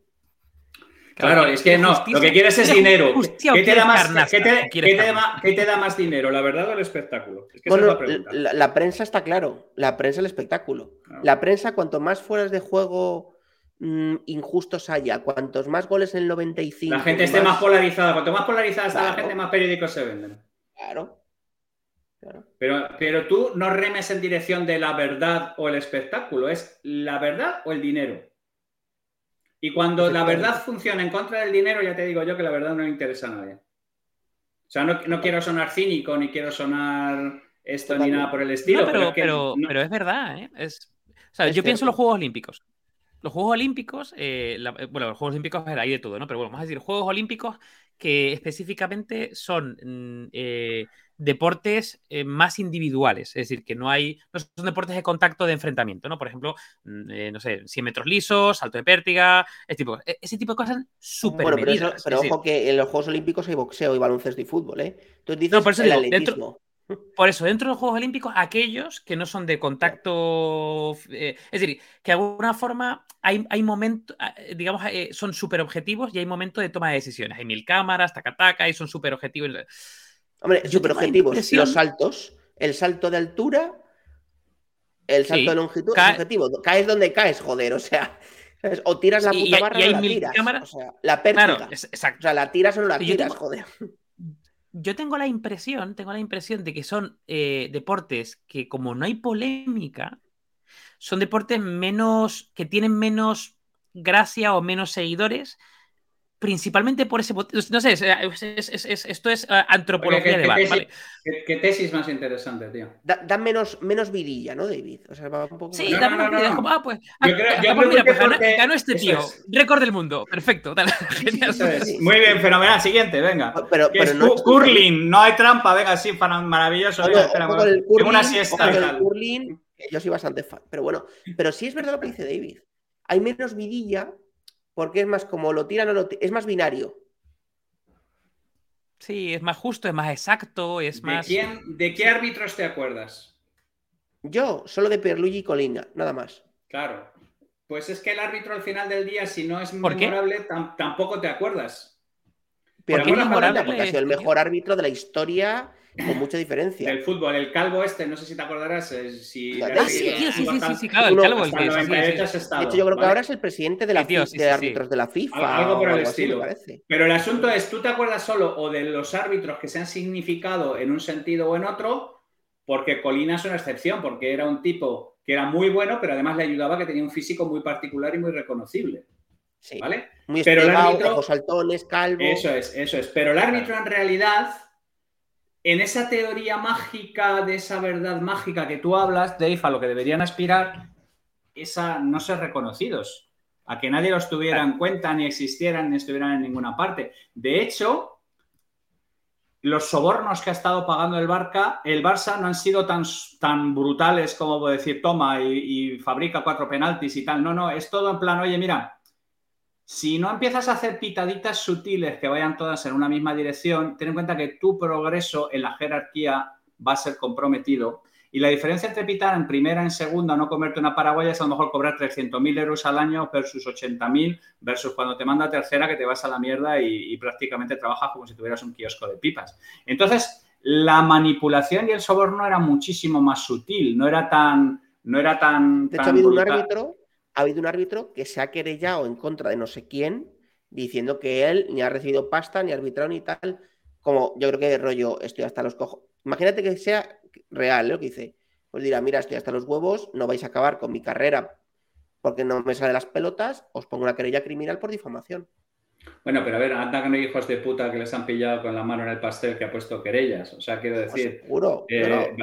Claro, es que no, lo que quieres es dinero. ¿Qué te, da más, ¿qué te, da más dinero, la verdad o el espectáculo? bueno, la, prensa está claro, la prensa el espectáculo. La prensa, cuanto más fueras de juego Mm, injustos haya, cuantos más goles en el 95. La gente esté más, polarizada, cuanto más polarizada está la gente, más periódicos se venden. Claro. Pero, pero tú no remes en dirección de la verdad o el espectáculo, es la verdad o el dinero. Y cuando la verdad funciona en contra del dinero, ya te digo yo que la verdad no le interesa a nadie. O sea, no, quiero sonar cínico, ni quiero sonar esto ni nada por el estilo. pero, pero, es, verdad, ¿eh? Es, o sea, yo pienso en los Juegos Olímpicos. Los Juegos Olímpicos, eh, bueno, los Juegos Olímpicos hay de todo, ¿no? Pero bueno, vamos a decir, Juegos Olímpicos que específicamente son mm, eh, deportes eh, más individuales, es decir, que no hay, no son deportes de contacto de enfrentamiento, ¿no? Por ejemplo, mm, eh, no sé, 100 metros lisos, salto de pértiga, ese tipo, e, ese tipo de cosas súper bueno, pero, ojo que en los Juegos Olímpicos hay boxeo y baloncesto y fútbol, ¿eh? Entonces dices no, por eso el atletismo. Por eso, dentro de los Juegos Olímpicos, aquellos que no son de contacto, eh, es decir, que de alguna forma hay, hay momentos, digamos, son súper objetivos y hay momentos de toma de decisiones. Hay mil cámaras, taca, taca, y son súper objetivos. Hombre, super objetivos. Los saltos, el salto de altura, el salto de longitud, objetivo. Caes donde caes, joder, o sea. O tiras la puta barra o la tiras. Cámaras. O sea, la pértiga. exacto. O sea, la tiras o no la tiras, joder. Yo tengo la impresión, tengo la impresión de que son eh, deportes que, como no hay polémica, son deportes menos. que tienen menos gracia o menos seguidores principalmente por ese no sé esto es eh, antropología de bar, ¿qué, tesis más interesante tío. Da, menos menos vidilla no David o sea, un poco sí da menos vidilla ah pues, ah, ah, pues mira, pues ganó, este tío récord del mundo perfecto muy bien fenomenal siguiente venga. Pero, pero no curling no hay trampa venga sí maravilloso tengo una siesta el curling yo soy bastante fan pero bueno pero sí es verdad lo que dice David. Hay menos vidilla porque es más como lo tiran o lo es más binario. Sí, es más justo, es más exacto, es más. Quién, ¿De qué árbitros te acuerdas? Yo, solo de Pierluigi y Colina, nada más. Claro. Pues es que el árbitro al final del día, si no es memorable, tampoco te acuerdas. Pero ¿Por qué memorable? Porque ha sido el mejor árbitro de la historia con mucha diferencia. El fútbol, el calvo este, no sé si te acordarás. Eh, si ah, sí, sí, sí, sí, sí, claro, el calvo. El que, de hecho, yo creo que ahora es el presidente de la de árbitros de la FIFA. Algo por el estilo. Pero el asunto es, ¿tú te acuerdas solo o de los árbitros que se han significado en un sentido o en otro? Porque Colina es una excepción, porque era un tipo que era muy bueno, pero además le ayudaba que tenía un físico muy particular y muy reconocible. Sí. ¿Vale? Muy pero el árbitro, saltones, calvo. Eso es, eso es. Pero el árbitro en realidad en esa teoría mágica, de esa verdad mágica que tú hablas, Dave, a lo que deberían aspirar es a no ser reconocidos, a que nadie los tuviera en cuenta, ni existieran, ni estuvieran en ninguna parte. De hecho, los sobornos que ha estado pagando el Barca, el Barça no han sido tan, tan brutales como decir, toma y, y fabrica cuatro penaltis y tal. No, no, es todo en plan, oye, mira, si no empiezas a hacer pitaditas sutiles que vayan todas en una misma dirección, ten en cuenta que tu progreso en la jerarquía va a ser comprometido. Y la diferencia entre pitar en primera, en segunda, no comerte una paraguaya es a lo mejor cobrar 300.000 euros al año versus 80.000 versus cuando te manda tercera que te vas a la mierda y, prácticamente trabajas como si tuvieras un kiosco de pipas. Entonces, la manipulación y el soborno era muchísimo más sutil, no era tan... No era tan, de hecho, ha habido un árbitro ha habido un árbitro que se ha querellado en contra de no sé quién, diciendo que él ni ha recibido pasta, ni arbitrado, ni tal. Como yo creo que rollo, estoy hasta los cojos. Imagínate que sea real lo que dice. Pues dirá, mira, estoy hasta los huevos, no vais a acabar con mi carrera porque no me sale las pelotas, os pongo una querella criminal por difamación. Bueno, pero a ver, anda que no hay hijos de puta que les han pillado con la mano en el pastel que ha puesto querellas. O sea, quiero decir. Seguro. Eh,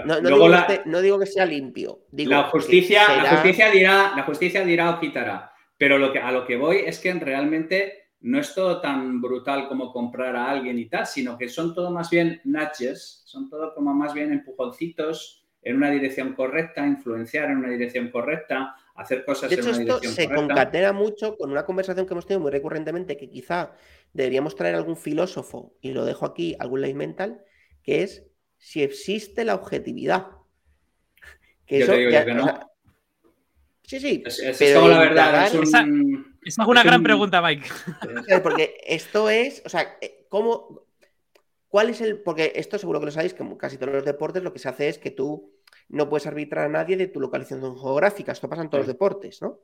no, digo que sea limpio. la, justicia, la, justicia dirá, la justicia dirá o quitará. Pero lo que, a lo que voy es que realmente no es todo tan brutal como comprar a alguien y tal, sino que son todo más bien nudges, son todo como más bien empujoncitos en una dirección correcta, influenciar en una dirección correcta, hacer cosas de hecho, esto se concatena mucho con una conversación que hemos tenido muy recurrentemente que quizá deberíamos traer algún filósofo, y lo dejo aquí, algún ley mental, que es si existe la objetividad. Que Yo te digo que no. sí, sí. Es, la verdad. esa, es una gran pregunta, Mike. Porque esto es, o sea, eh, ¿cómo, ¿cuál es el...? Porque esto seguro que lo sabéis, que casi todos los deportes lo que se hace es que tú no puedes arbitrar a nadie de tu localización geográfica. Esto pasa en todos los deportes, ¿no?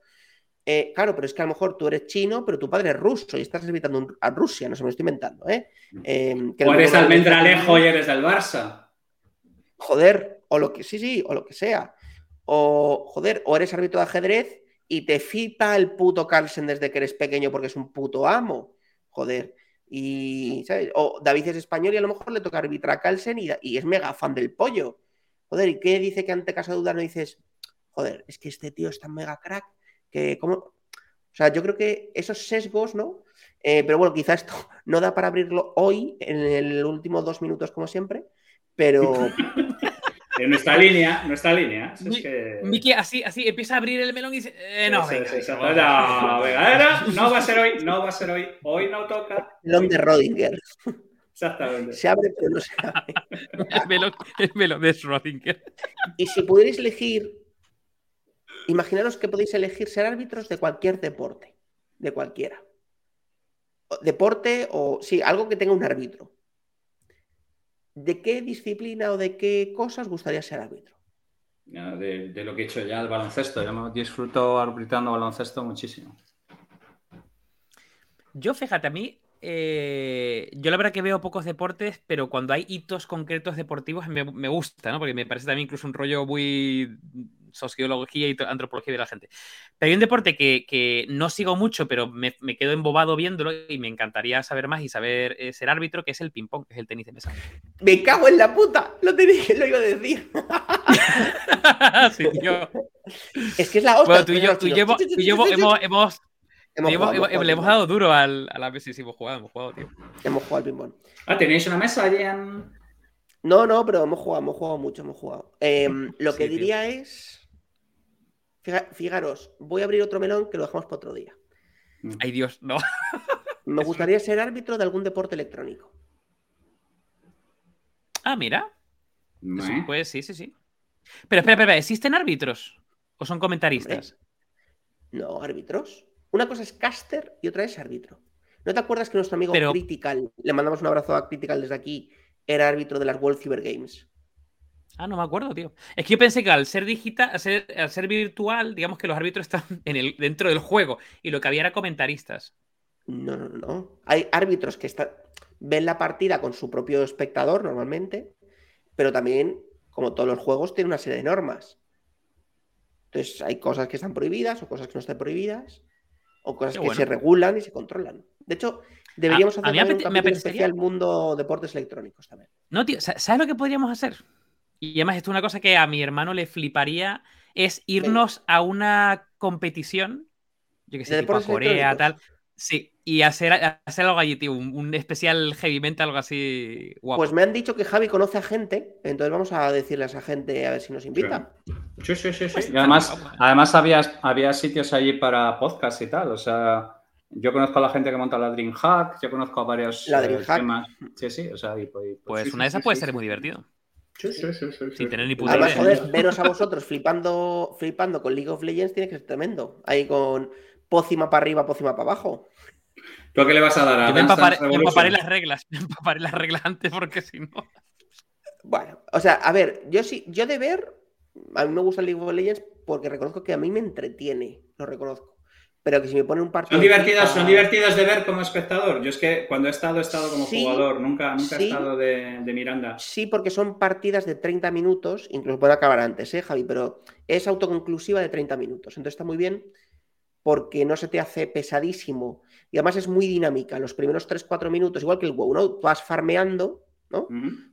Eh, claro, pero es que a lo mejor tú eres chino, pero tu padre es ruso y estás arbitrando a Rusia, no se me lo estoy inventando, ¿eh? eh o eres almendralejo y eres del Barça. Joder, o lo que sí, sí, o lo que sea. O, joder, o eres árbitro de ajedrez y te flipa el puto Carlsen desde que eres pequeño porque es un puto amo. Joder. Y, ¿sabes? O David es español y a lo mejor le toca arbitrar a Carlsen y, es mega fan del pollo. Joder, ¿y qué dice que ante caso de duda no dices, joder, es que este tío es tan mega crack que como... O sea, yo creo que esos sesgos, ¿no? Eh, pero bueno, quizá esto no da para abrirlo hoy, en el último dos minutos como siempre, pero... En nuestra línea, nuestra línea. Miki así, así empieza a abrir el melón y dice, eh, no, venga, no, venga, no va a ser hoy, no va a ser hoy, hoy no toca. Melón de Rodinger. Exactamente. Se abre, pero no se abre. el, melón, el melón de Rodinger. Y si pudierais elegir, imaginaros que podéis elegir ser árbitros de cualquier deporte, de cualquiera. Deporte o, sí, algo que tenga un árbitro. ¿de qué disciplina o de qué cosas gustaría ser árbitro? De, lo que he hecho ya, el baloncesto. Yo me disfruto arbitrando baloncesto muchísimo. Yo, fíjate, a mí, eh, yo la verdad que veo pocos deportes, pero cuando hay hitos concretos deportivos me, me, gusta, ¿no? Porque me parece también incluso un rollo muy sociología y antropología de la gente. Pero hay un deporte que, no sigo mucho, pero me, quedo embobado viéndolo y me encantaría saber más y saber eh, ser árbitro, que es el ping-pong, que es el tenis de mesa. Me cago en la puta, lo, tenía, lo iba a decir. sí, yo. Es que es la hostia. Bueno, tú y yo, tú yo hemos, hemos le hemos dado duro al, a la mesa y hemos jugado, hemos jugado, tío. Hemos jugado al ping-pong. Ah, ¿tenéis una mesa allí en...? No, no, pero hemos jugado, hemos jugado mucho, hemos jugado. Em, lo que diría es Fijaros, voy a abrir otro melón que lo dejamos para otro día. Mm. Ay Dios, no. Me gustaría ser árbitro de algún deporte electrónico. Ah, mira. pues sí, sí, sí. Pero espera, espera, ¿existen árbitros? ¿O son comentaristas? No, árbitros. Una cosa es caster y otra es árbitro. ¿No te acuerdas que nuestro amigo Critical, le mandamos un abrazo a Critical desde aquí, era árbitro de las World Cyber Games? Ah, no me acuerdo, tío. Es que yo pensé que al ser digital, al ser, virtual, digamos que los árbitros están en el, dentro del juego y lo que había era comentaristas. No, no, no. Hay árbitros que están, ven la partida con su propio espectador normalmente, pero también, como todos los juegos, tiene una serie de normas. Entonces, hay cosas que están prohibidas o cosas que no están prohibidas, o cosas que se regulan y se controlan. De hecho, deberíamos hacer un especial mundo deportes electrónicos también. No, tío, ¿sabes lo que podríamos hacer? Y además, esto es una cosa que a mi hermano le fliparía, es irnos a una competición, yo que sé, tipo a Corea, tal. Sí, y hacer, hacer algo allí, tío, un, especial heavy metal, algo así guapo. Pues me han dicho que Javi conoce a gente, entonces vamos a decirle a esa gente a ver si nos invita. Sí, sí, sí, sí. Pues y además, además había, había sitios allí para podcast y tal, o sea... Yo conozco a la gente que monta la DreamHack, yo conozco a varios la eh, temas. Sí, sí, o sea, pues, pues, pues, una de esas puede ser muy divertido. Sí, sí, sí, Sin tener ni puta Además, joder, veros a vosotros flipando, flipando con League of Legends tiene que ser tremendo. Ahí con pócima para arriba, pócima para abajo. ¿Tú a qué le vas a dar a Yo me empaparé, las reglas, me empaparé las reglas antes porque si no. Bueno, o sea, a ver, yo sí, yo de ver, a mí me gusta League of Legends porque reconozco que a mí me entretiene, lo reconozco pero que si me pone un partido. Son divertidas, son divertidas de ver como espectador. Yo es que cuando he estado, he estado como jugador, nunca, nunca he estado de, Miranda. Sí, porque son partidas de 30 minutos, incluso puede acabar antes, ¿eh, Javi? Pero es autoconclusiva de 30 minutos. Entonces está muy bien porque no se te hace pesadísimo. Y además es muy dinámica. Los primeros 3-4 minutos, igual que el WoW, ¿no? Vas farmeando, ¿no?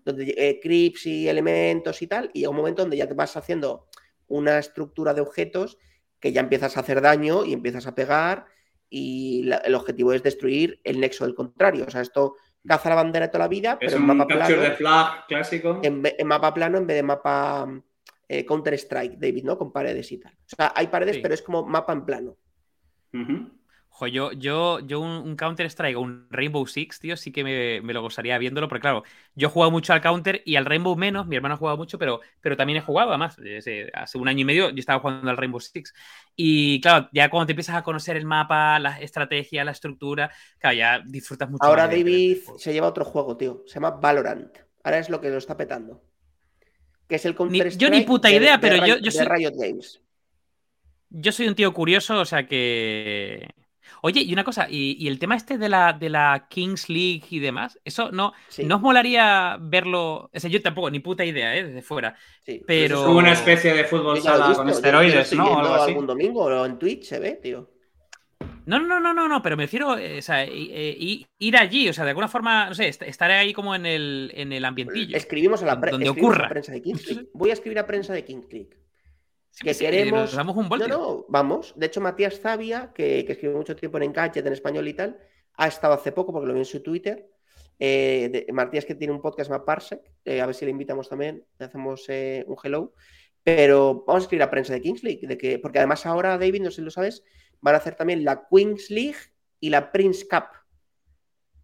Donde eh, creeps y elementos y tal, y llega un momento donde ya te vas haciendo una estructura de objetos que ya empiezas a hacer daño y empiezas a pegar y el objetivo es destruir el nexo del contrario. O sea, esto caza la bandera de toda la vida, pero en mapa plano. De flag clásico. En, mapa plano en vez de mapa eh, Counter-Strike, David, ¿no? Con paredes y tal. O sea, hay paredes, pero es como mapa en plano yo, yo, yo un, Counter-Strike o un Rainbow Six, tío, sí que me, lo gozaría viéndolo, porque claro, yo he jugado mucho al Counter y al Rainbow menos, mi hermano ha jugado mucho, pero, pero también he jugado, además, hace un año y medio yo estaba jugando al Rainbow Six. Y claro, ya cuando te empiezas a conocer el mapa, la estrategia, la estructura, claro, ya disfrutas mucho. Ahora David se lleva otro juego, tío, se llama Valorant. Ahora es lo que lo está petando. Que es el Counter-Strike. Yo ni puta idea, pero yo, yo soy... Riot Games. Yo soy un tío curioso, o sea que Oye, y una cosa, y, el tema este de la, de la Kings League y demás, eso no, ¿no os molaría verlo? O sea, yo tampoco, ni puta idea, ¿eh? Desde fuera. Sí. Pero... Es como una especie de fútbol sala con esteroides, ¿no? Algo así. algún domingo o en Twitch se ve, tío. No, no, no, no, no, pero me refiero eh, o sea, ir allí, o sea, de alguna forma, no sé, estar ahí como en el, en el ambientillo. Escribimos a la, donde ocurra. prensa de Kings League. Voy a esquivir a prensa de Kings League que queremos. damos un no, no, vamos. De hecho, Matías Zavia, que, que escribe mucho tiempo en Gadget en español y tal, ha estado hace poco, porque lo vi en su Twitter. Eh, Matías que tiene un podcast más Parsec, eh, a ver si le invitamos también, le hacemos eh, un hello. Pero vamos a escribir a prensa de Kings League, de que, porque además ahora, David, no sé si lo sabes, van a hacer también la Queens League y la Prince Cup.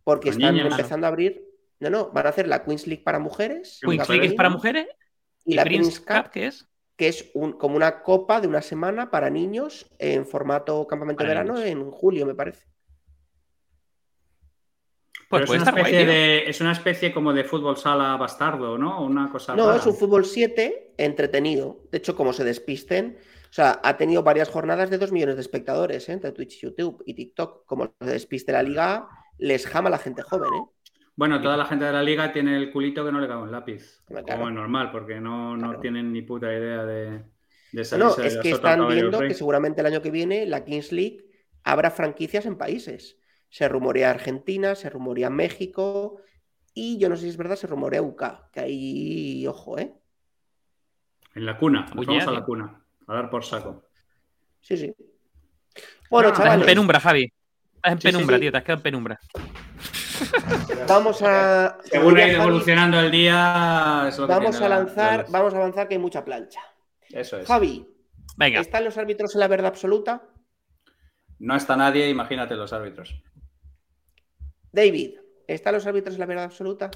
Porque están empezando a abrir. No, no, van a hacer la Queens League para mujeres. Queens League es para mujeres. ¿Y, la Prince, Cup, qué es? Que es un, como una copa de una semana para niños en formato campamento de verano en julio, me parece. Pues es, una especie de, es una especie como de fútbol sala bastardo, ¿no? Una cosa. No, es un fútbol 7 entretenido. De hecho, como se despisten, o sea, ha tenido varias jornadas de dos millones de espectadores ¿eh? entre Twitch, YouTube y TikTok. Como se despiste la liga, les jama la gente joven, ¿eh? Bueno, toda la gente de la liga tiene el culito que no le cabe un lápiz. Como es normal, porque no, tienen ni puta idea de, de No, es que están viendo que seguramente el año que viene la Kings League habrá franquicias en países. Se rumorea Argentina, se rumorea México y yo no sé si es verdad, se rumorea UK, que ahí, ojo, ¿eh? En la cuna, vamos a la cuna, a dar por saco. Sí, sí. Bueno, Estás en penumbra, Javi. Estás en penumbra, tío, te has quedado en penumbra. Vamos a. Según ido evolucionando el día. vamos a lanzar, vamos a avanzar que hay mucha plancha. Eso es. Javi, Venga. ¿están los árbitros en la verdad absoluta? No está nadie, imagínate los árbitros. David, ¿están los árbitros en la verdad absoluta?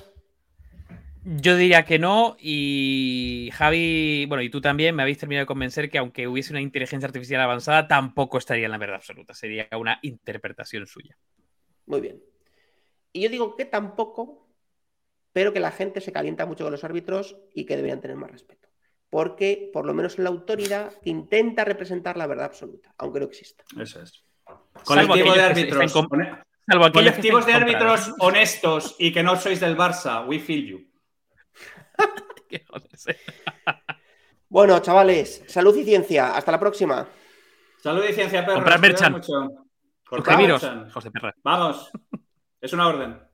Yo diría que no y Javi, bueno, y tú también me habéis terminado de convencer que aunque hubiese una inteligencia artificial avanzada, tampoco estaría en la verdad absoluta, sería una interpretación suya. Muy bien. Y yo digo que tampoco, pero que la gente se calienta mucho con los árbitros y que deberían tener más respeto. Porque, por lo menos en la autoridad, intenta representar la verdad absoluta, aunque no exista. Eso es. Colectivo de árbitros. Colectivos de árbitros honestos y que no sois del Barça. We feel you. bueno, chavales, salud y ciencia. Hasta la próxima. Salud y ciencia, perros. Comprar Merchan. Suscribiros, Vamos. Es una orden.